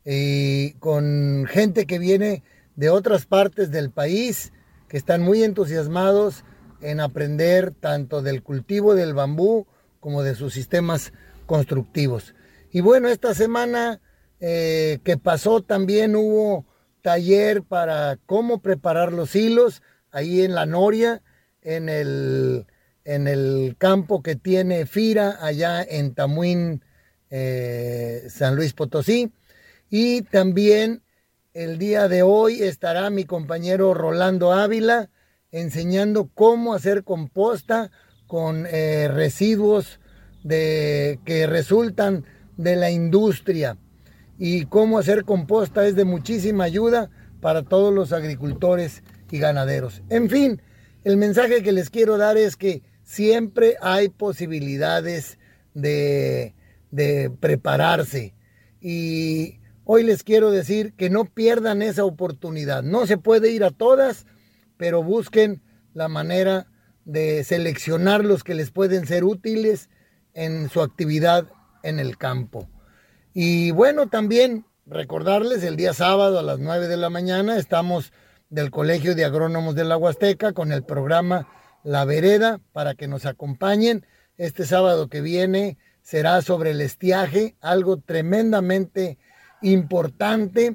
y con gente que viene de otras partes del país, que están muy entusiasmados en aprender tanto del cultivo del bambú como de sus sistemas constructivos. Y bueno, esta semana eh, que pasó también hubo taller para cómo preparar los hilos ahí en la Noria, en el, en el campo que tiene Fira, allá en Tamuín, eh, San Luis Potosí. Y también el día de hoy estará mi compañero Rolando Ávila enseñando cómo hacer composta con eh, residuos de, que resultan de la industria. Y cómo hacer composta es de muchísima ayuda para todos los agricultores y ganaderos. En fin, el mensaje que les quiero dar es que siempre hay posibilidades de, de prepararse. Y hoy les quiero decir que no pierdan esa oportunidad. No se puede ir a todas, pero busquen la manera de seleccionar los que les pueden ser útiles en su actividad en el campo. Y bueno, también recordarles, el día sábado a las 9 de la mañana estamos del Colegio de Agrónomos de la Huasteca con el programa La Vereda para que nos acompañen. Este sábado que viene será sobre el estiaje, algo tremendamente importante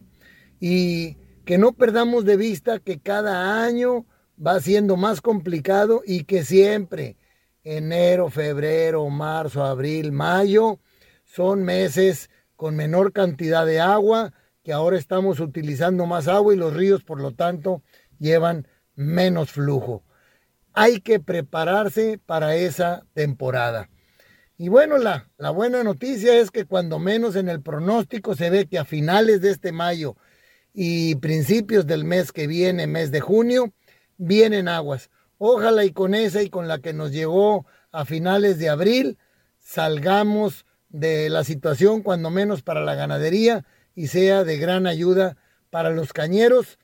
y que no perdamos de vista que cada año va siendo más complicado y que siempre enero, febrero, marzo, abril, mayo son meses con menor cantidad de agua, que ahora estamos utilizando más agua y los ríos por lo tanto llevan menos flujo. Hay que prepararse para esa temporada. Y bueno, la, la buena noticia es que cuando menos en el pronóstico se ve que a finales de este mayo y principios del mes que viene, mes de junio, vienen aguas. Ojalá y con esa y con la que nos llegó a finales de abril, salgamos de la situación cuando menos para la ganadería y sea de gran ayuda para los cañeros,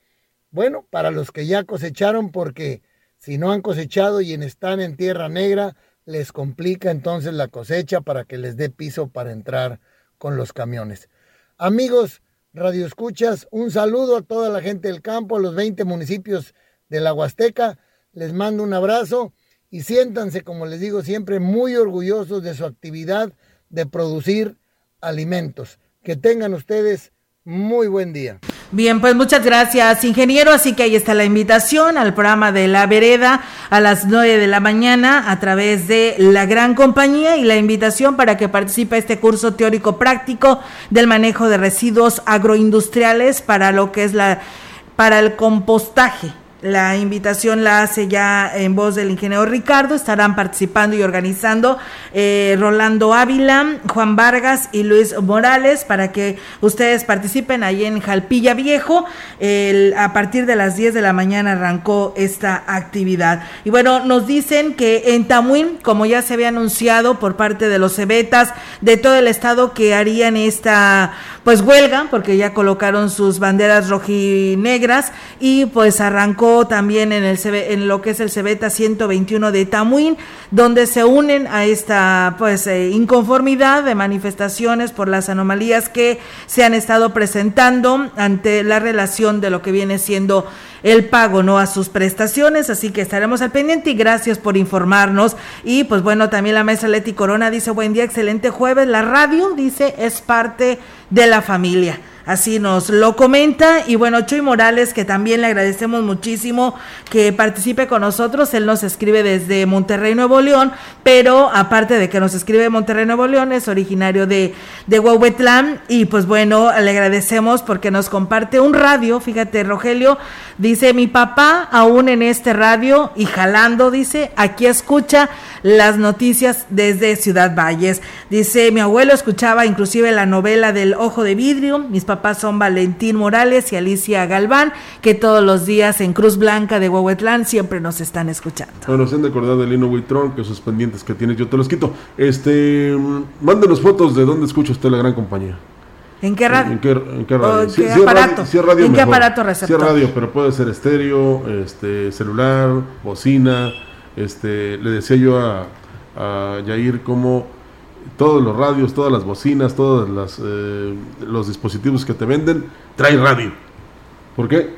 bueno, para los que ya cosecharon porque si no han cosechado y están en tierra negra, les complica entonces la cosecha para que les dé piso para entrar con los camiones. Amigos, Radio Escuchas, un saludo a toda la gente del campo, a los 20 municipios de la Huasteca. Les mando un abrazo y siéntanse, como les digo siempre, muy orgullosos de su actividad de producir alimentos. Que tengan ustedes muy buen día. Bien, pues muchas gracias, ingeniero. Así que ahí está la invitación al programa de La Vereda a las 9 de la mañana a través de la gran compañía y la invitación para que participe este curso teórico práctico del manejo de residuos agroindustriales para lo que es la para el compostaje la invitación la hace ya en voz del ingeniero Ricardo. Estarán participando y organizando eh, Rolando Ávila, Juan Vargas y Luis Morales para que ustedes participen ahí en Jalpilla Viejo. a partir de las 10 de la mañana arrancó esta actividad. Y bueno, nos dicen que en Tamuín, como ya se había anunciado por parte de los cebetas de todo el estado que harían esta pues huelga, porque ya colocaron sus banderas rojinegras y pues arrancó también en, el, en lo que es el Cebeta 121 de Tamuín, donde se unen a esta pues eh, inconformidad de manifestaciones por las anomalías que se han estado presentando ante la relación de lo que viene siendo el pago no a sus prestaciones, así que estaremos al pendiente y gracias por informarnos. Y pues bueno, también la maestra Leti Corona dice, buen día, excelente jueves. La radio dice es parte de la familia. Así nos lo comenta. Y bueno, Chuy Morales, que también le agradecemos muchísimo que participe con nosotros. Él nos escribe desde Monterrey, Nuevo León, pero aparte de que nos escribe Monterrey, Nuevo León, es originario de, de Huehuetlán. Y pues bueno, le agradecemos porque nos comparte un radio. Fíjate, Rogelio, dice mi papá, aún en este radio y jalando, dice, aquí escucha las noticias desde Ciudad Valles. Dice, mi abuelo escuchaba inclusive la novela del Ojo de Vidrio. Mis papás son Valentín Morales y Alicia Galván, que todos los días en Cruz Blanca de Huehuetlán siempre nos están escuchando. Bueno, se han de acordar de Lino Huitrón, que sus pendientes que tienes yo te los quito. Este, mándenos fotos de dónde escucha usted la gran compañía. ¿En qué radio? ¿En qué, en qué radio? ¿Qué aparato? radio ¿En qué aparato receptor? Sí, radio, pero puede ser estéreo, este, celular, bocina. Este, le decía yo a, a Yair cómo todos los radios, todas las bocinas, todos las, eh, los dispositivos que te venden, trae radio. ¿Por qué?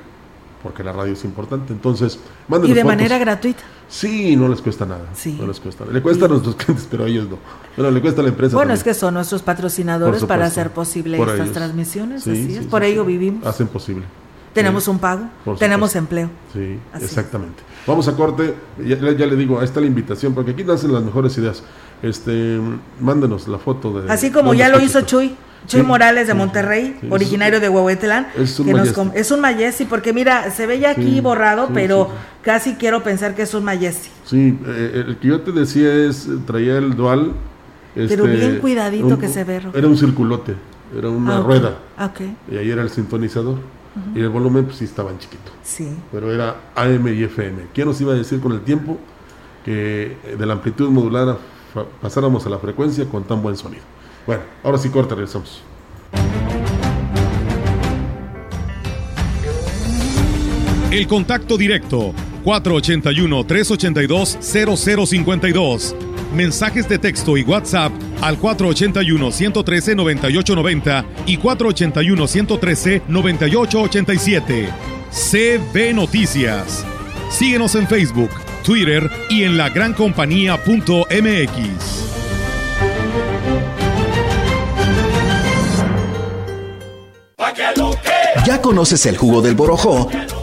Porque la radio es importante. Entonces, Y de manera gratuita. Sí, no les cuesta nada. Sí. No les cuesta Le cuesta a nuestros clientes, pero a ellos no. Bueno, le cuesta a la empresa. Bueno, es que son nuestros patrocinadores para hacer posible estas transmisiones. así es. Por ello vivimos. Hacen posible. Tenemos un pago, tenemos empleo. Sí, exactamente. Vamos a corte. Ya, ya, le digo, ahí está la invitación, porque aquí nacen las mejores ideas este, mándenos la foto de... Así como ya lo hizo Chuy. Chuy Morales de Monterrey, originario de Huehuetlán, es un, que es un Mayesti, porque mira, se ve ya aquí borrado, pero casi quiero pensar que es un Mayesti. Sí, eh, el que yo te decía es, traía el dual. pero bien este, cuidadito que se ve. Era un circulote, era una ah, rueda. Ah, y ahí era el sintonizador. Y el volumen pues sí estaba en chiquito. Sí. Pero era AM y FM. ¿Quién nos iba a decir con el tiempo que de la amplitud modulada pasáramos a la frecuencia con tan buen sonido. Bueno, ahora sí corta, regresamos. El contacto directo 481-382-0052. Mensajes de texto y WhatsApp al 481-113-9890 y 481-113-9887. CB Noticias. Síguenos en Facebook, Twitter y en lagrancompañía.mx. ¿Ya conoces el jugo del Borojó?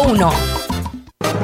B001.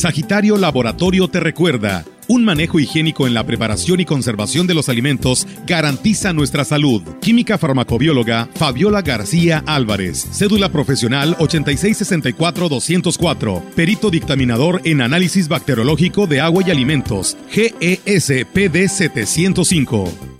Sagitario Laboratorio te recuerda, un manejo higiénico en la preparación y conservación de los alimentos garantiza nuestra salud. Química farmacobióloga Fabiola García Álvarez, cédula profesional 8664-204, perito dictaminador en análisis bacteriológico de agua y alimentos, GES PD 705.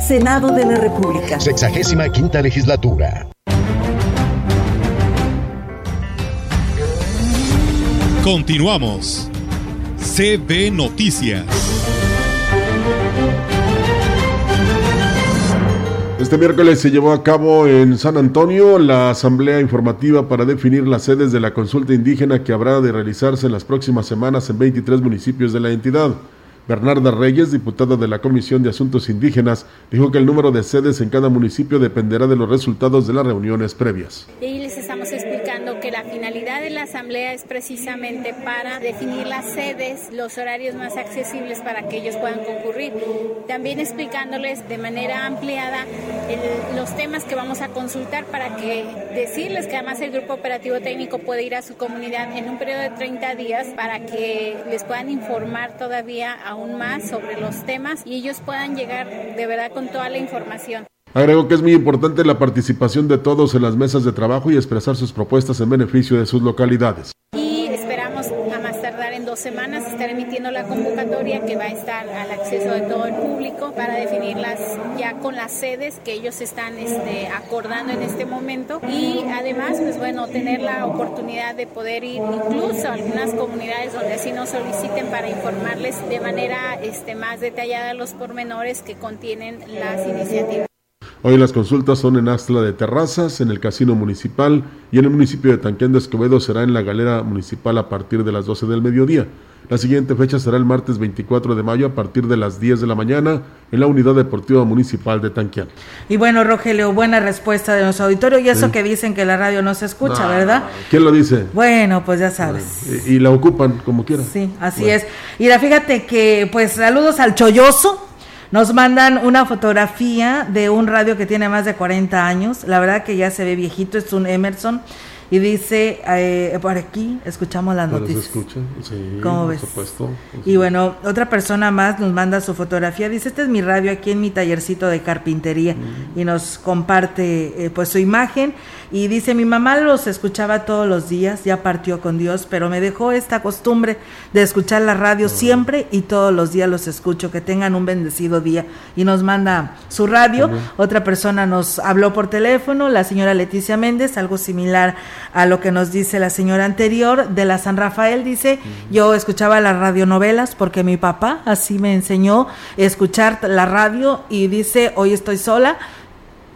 Senado de la República. Sexagésima quinta legislatura. Continuamos. CB Noticias. Este miércoles se llevó a cabo en San Antonio la asamblea informativa para definir las sedes de la consulta indígena que habrá de realizarse en las próximas semanas en 23 municipios de la entidad. Bernarda Reyes, diputada de la Comisión de Asuntos Indígenas, dijo que el número de sedes en cada municipio dependerá de los resultados de las reuniones previas. Estamos explicando que la finalidad de la asamblea es precisamente para definir las sedes, los horarios más accesibles para que ellos puedan concurrir. También explicándoles de manera ampliada el, los temas que vamos a consultar para que decirles que además el grupo operativo técnico puede ir a su comunidad en un periodo de 30 días para que les puedan informar todavía aún más sobre los temas y ellos puedan llegar de verdad con toda la información. Agregó que es muy importante la participación de todos en las mesas de trabajo y expresar sus propuestas en beneficio de sus localidades. Y esperamos a más tardar en dos semanas estar emitiendo la convocatoria que va a estar al acceso de todo el público para definirlas ya con las sedes que ellos están este, acordando en este momento y además pues bueno tener la oportunidad de poder ir incluso a algunas comunidades donde así nos soliciten para informarles de manera este, más detallada los pormenores que contienen las iniciativas. Hoy las consultas son en Astla de Terrazas, en el Casino Municipal y en el municipio de Tanquén de Escobedo será en la Galera Municipal a partir de las 12 del mediodía. La siguiente fecha será el martes 24 de mayo a partir de las 10 de la mañana en la Unidad Deportiva Municipal de Tanquián. Y bueno, Rogelio, buena respuesta de nuestro auditorio y eso que dicen que la radio no se escucha, ¿verdad? ¿Quién lo dice? Bueno, pues ya sabes. Y, y la ocupan como quieran. Sí, así bueno. es. Y la, fíjate que, pues saludos al Cholloso. Nos mandan una fotografía de un radio que tiene más de 40 años. La verdad que ya se ve viejito, es un Emerson. Y dice, eh, por aquí escuchamos las Pero noticias. se escucha, sí, ¿Cómo por ves? supuesto. Y bueno, otra persona más nos manda su fotografía. Dice, este es mi radio aquí en mi tallercito de carpintería. Y nos comparte eh, pues su imagen. Y dice, mi mamá los escuchaba todos los días, ya partió con Dios, pero me dejó esta costumbre de escuchar la radio siempre y todos los días los escucho. Que tengan un bendecido día. Y nos manda su radio. Otra persona nos habló por teléfono, la señora Leticia Méndez, algo similar a lo que nos dice la señora anterior de la San Rafael. Dice, yo escuchaba las radionovelas porque mi papá así me enseñó a escuchar la radio y dice, hoy estoy sola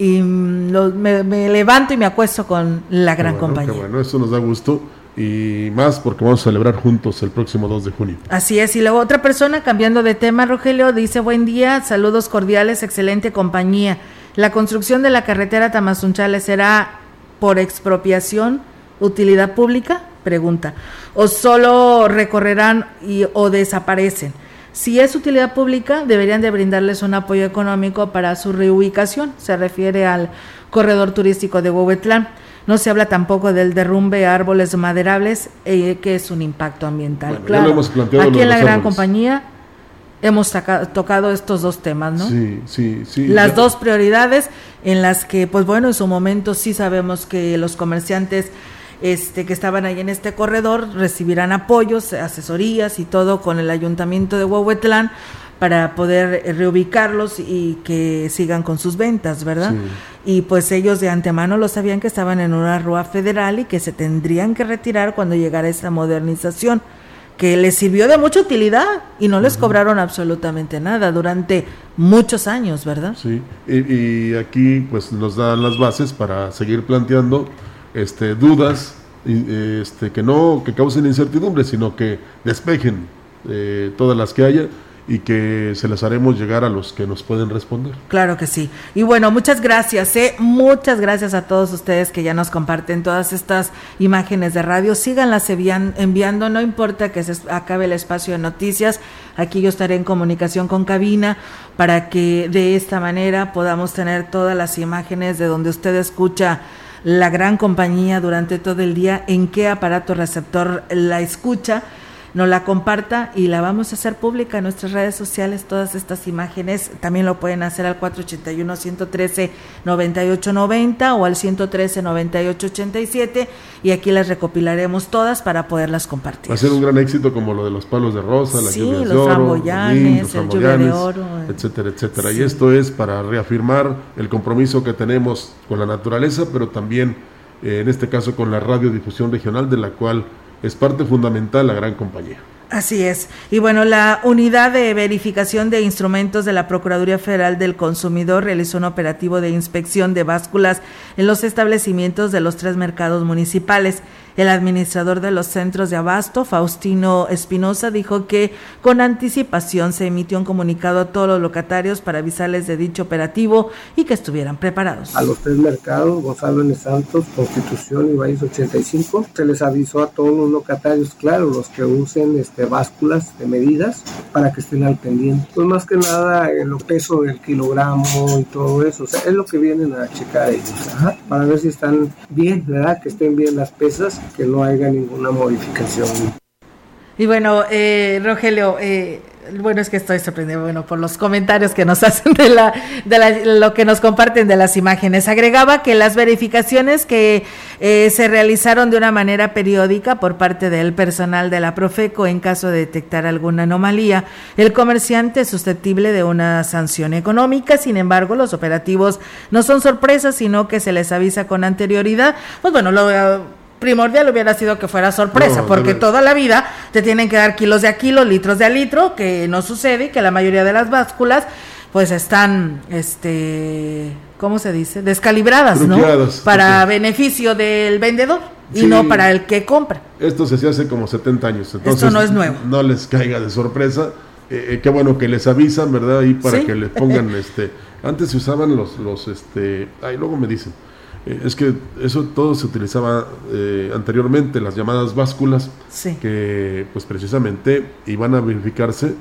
y me, levanto y me acuesto con la gran compañía. bueno, eso nos da gusto y más porque vamos a celebrar juntos el próximo 2 de junio. Así es, y luego otra persona cambiando de tema, Rogelio, dice buen día, saludos cordiales, excelente compañía. La construcción de la carretera Tamazunchale será por expropiación, utilidad pública, pregunta, o solo recorrerán y, o desaparecen. Si es utilidad pública, deberían de brindarles un apoyo económico para su reubicación. Se refiere al corredor turístico de Huehuetlán. No se habla tampoco del derrumbe de árboles maderables, eh, que es un impacto ambiental. claro, aquí en la gran compañía hemos tocado estos dos temas, ¿no? Sí, sí, sí. Las dos prioridades en las que, pues bueno, en su momento sí sabemos que los comerciantes este, que estaban ahí en este corredor recibirán apoyos, asesorías y todo con el ayuntamiento de Huehuetlán para poder reubicarlos y que sigan con sus ventas, ¿verdad? Y pues ellos de antemano lo sabían que estaban en una rúa federal y que se tendrían que retirar cuando llegara esta modernización, que les sirvió de mucha utilidad y no les cobraron absolutamente nada durante muchos años, ¿verdad? Sí, y, y aquí pues nos dan las bases para seguir planteando este, dudas este, que no que causen incertidumbre, sino que despejen eh, todas las que haya y que se las haremos llegar a los que nos pueden responder. Claro que sí. Y bueno, muchas gracias, ¿eh? muchas gracias a todos ustedes que ya nos comparten todas estas imágenes de radio. Síganlas enviando, no importa que se acabe el espacio de noticias, aquí yo estaré en comunicación con cabina para que de esta manera podamos tener todas las imágenes de donde usted escucha la gran compañía durante todo el día, en qué aparato receptor la escucha nos la comparta y la vamos a hacer pública en nuestras redes sociales, todas estas imágenes. También lo pueden hacer al 481-113-9890 o al 113-9887 y aquí las recopilaremos todas para poderlas compartir. Va a ser un gran éxito como lo de los palos de rosa, lluvias de oro, el lluvia de oro, etcétera, etcétera. Y esto es para reafirmar el compromiso que tenemos con la naturaleza, pero también eh, en este caso con la radiodifusión regional de la cual es parte fundamental la gran compañía. Así es. Y bueno, la unidad de verificación de instrumentos de la Procuraduría Federal del Consumidor realizó un operativo de inspección de básculas en los establecimientos de los tres mercados municipales. El administrador de los centros de abasto, Faustino Espinosa, dijo que con anticipación se emitió un comunicado a todos los locatarios para avisarles de dicho operativo y que estuvieran preparados. A los tres mercados, Gonzalo N. Santos, Constitución y Valles 85, se les avisó a todos los locatarios, claro, los que usen este, básculas de medidas para que estén al pendiente. Pues más que nada el peso del kilogramo y todo eso, es lo que vienen a checar ellos, para ver si están bien, ¿verdad? Que estén bien las pesas que no haya ninguna modificación. Y bueno, eh, Rogelio, eh, bueno, es que estoy sorprendido, bueno, por los comentarios que nos hacen de la, de la, lo que nos comparten de las imágenes. Agregaba que las verificaciones que eh, se realizaron de una manera periódica por parte del personal de la Profeco en caso de detectar alguna anomalía, el comerciante es susceptible de una sanción económica. Sin embargo, los operativos no son sorpresas, sino que se les avisa con anterioridad. Pues bueno, lo primordial hubiera sido que fuera sorpresa, porque toda la vida te tienen que dar kilos de a kilo, litros de a litro, que no sucede y que la mayoría de las básculas pues están, este, ¿cómo se dice? Descalibradas, ¿no? Para beneficio del vendedor y no para el que compra. Esto se hace como 70 años, entonces Esto no es nuevo. No les caiga de sorpresa. Eh, eh, qué bueno que les avisan, ¿verdad? Y para que les pongan, este, antes se usaban los, los, este, ay, luego me dicen, eh, es que eso todo se utilizaba eh, anteriormente, las llamadas básculas, que pues precisamente iban a verificarse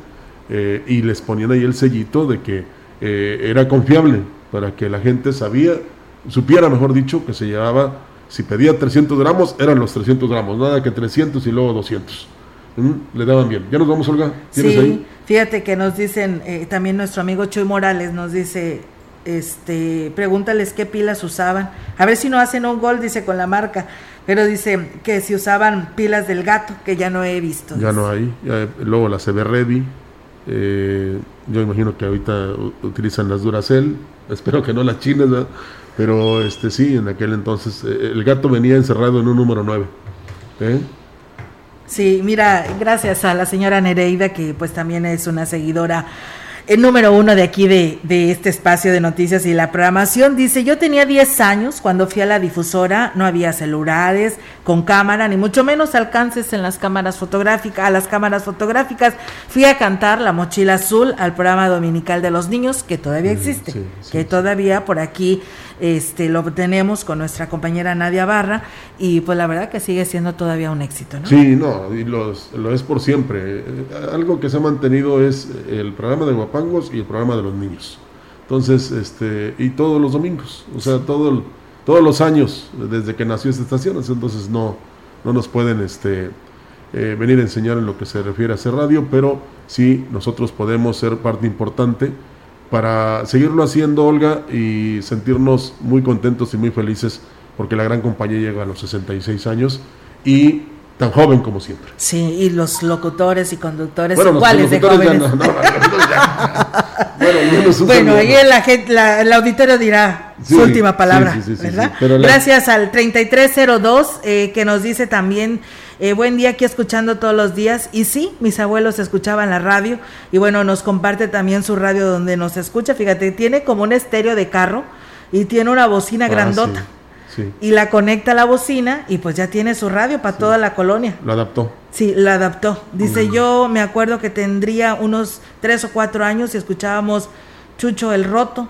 eh, y les ponían ahí el sellito de que era confiable para que la gente sabía, supiera mejor dicho, que se llevaba, si pedía 300 gramos, eran los 300 gramos, nada que 300 y luego 200. ¿Mm? Le daban bien. ¿Ya nos vamos, Olga? ¿Tienes sí, fíjate que nos dicen, también nuestro amigo Chuy Morales nos dice, este, pregúntales qué pilas usaban. A ver si no hacen un gol, dice con la marca. Pero dice que si usaban pilas del gato, que ya no he visto. Ya no hay. luego la CB Ready. Eh, yo imagino que ahorita utilizan las Duracell. Espero que no las chinas, pero este sí, en aquel entonces eh, el gato venía encerrado en un número 9. ¿eh? Sí, mira, gracias a la señora Nereida, que pues también es una seguidora el número uno de aquí de, de, este espacio de noticias y la programación. Dice, yo tenía 10 años cuando fui a la difusora, no había celulares con cámara, ni mucho menos alcances en las cámaras fotográficas, a las cámaras fotográficas. Fui a cantar La Mochila Azul al programa dominical de los niños, que todavía existe, que todavía por aquí este, lo tenemos con nuestra compañera Nadia Barra y pues la verdad que sigue siendo todavía un éxito, ¿no? Sí, no, y lo es por siempre. Algo que se ha mantenido es el programa de Guapangos y el programa de los niños. Entonces, este, y todos los domingos, o sea, todo todos los años desde que nació esta estación, entonces no, no nos pueden este, eh, venir a enseñar en lo que se refiere a hacer radio, pero sí nosotros podemos ser parte importante para seguirlo haciendo, Olga, y sentirnos muy contentos y muy felices porque la gran compañía llega a los 66 años y tan joven como siempre. Sí, y los locutores y conductores iguales de jóvenes. bueno, ahí el, auditorio dirá su última palabra, ¿verdad? Gracias al 3302 eh, que nos dice también eh, buen día aquí escuchando todos los días. Y sí, mis abuelos escuchaban la radio y bueno, nos comparte también su radio donde nos escucha. Fíjate, tiene como un estéreo de carro y tiene una bocina ah, grandota. Y la conecta a la bocina y pues ya tiene su radio para toda la colonia. Lo adaptó. Sí, la adaptó. Dice, mm. yo me acuerdo que tendría unos tres o cuatro años y escuchábamos Chucho el Roto,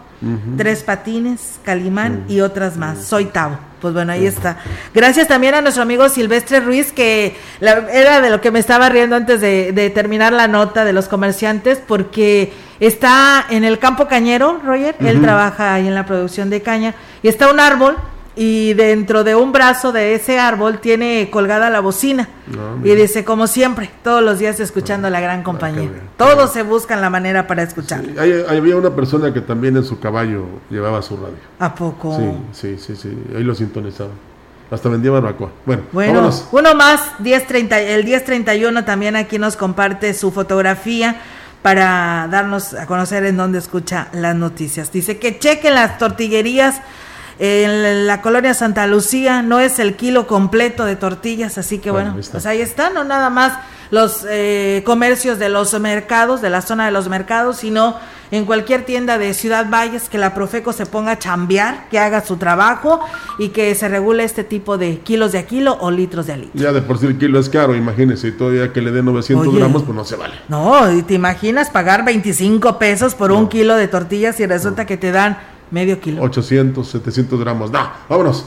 Tres Patines, Calimán y otras más. Soy Tavo. Pues bueno, ahí está. Gracias también a nuestro amigo Silvestre Ruiz, que era de lo que me estaba riendo antes de, terminar la nota de los comerciantes, porque está en el campo cañero, Roger. Él trabaja ahí en la producción de caña y está un árbol y dentro de un brazo de ese árbol tiene colgada la bocina. Ah, y dice, como siempre, todos los días escuchando a la gran ah, compañía. todos se buscan la manera para escuchar. había una persona que también en su caballo llevaba su radio. ¿A poco? Sí, sí, sí, sí. Ahí lo sintonizaba. Hasta vendía barbacoa. Bueno, bueno uno más, 1030, el 1031 también aquí nos comparte su fotografía para darnos a conocer en dónde escucha las noticias. Dice que chequen las tortillerías en la colonia Santa Lucía no es el kilo completo de tortillas, así que bueno, pues ahí están, no nada más los eh, comercios de los mercados, de la zona de los mercados, sino en cualquier tienda de Ciudad Valles que la Profeco se ponga a chambear, que haga su trabajo y que se regule este tipo de kilos de a kilo o litros de a litro. Ya de por sí el kilo es caro, imagínese, y todavía que le den 900 gramos, pues no se vale. No, y te imaginas pagar 25 pesos por un kilo de tortillas y resulta que te dan Medio kilo. 800, 700 gramos. No, vámonos.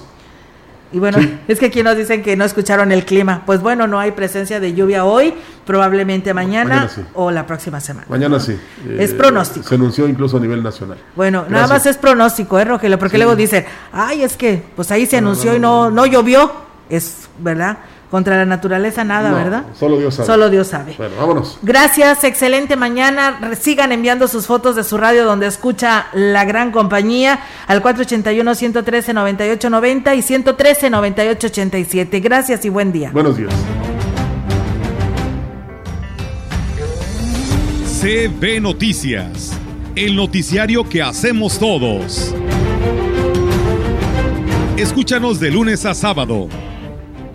Y bueno, es que aquí nos dicen que no escucharon el clima. Pues bueno, no hay presencia de lluvia hoy, probablemente mañana, o la próxima semana. Mañana sí. Es pronóstico. Se anunció incluso a nivel nacional. Bueno, nada más es pronóstico, ¿eh, Rogelio? Porque luego dicen, ay, es que pues ahí se anunció y no, no llovió. Es, ¿verdad? Contra la naturaleza nada, ¿verdad? Solo Dios sabe. Solo Dios sabe. Bueno, vámonos. Gracias, excelente mañana. Sigan enviando sus fotos de su radio donde escucha la gran compañía al 481-113-9890 y 113-9887. Gracias y buen día. Buenos días. CB Noticias, el noticiario que hacemos todos. Escúchanos de lunes a sábado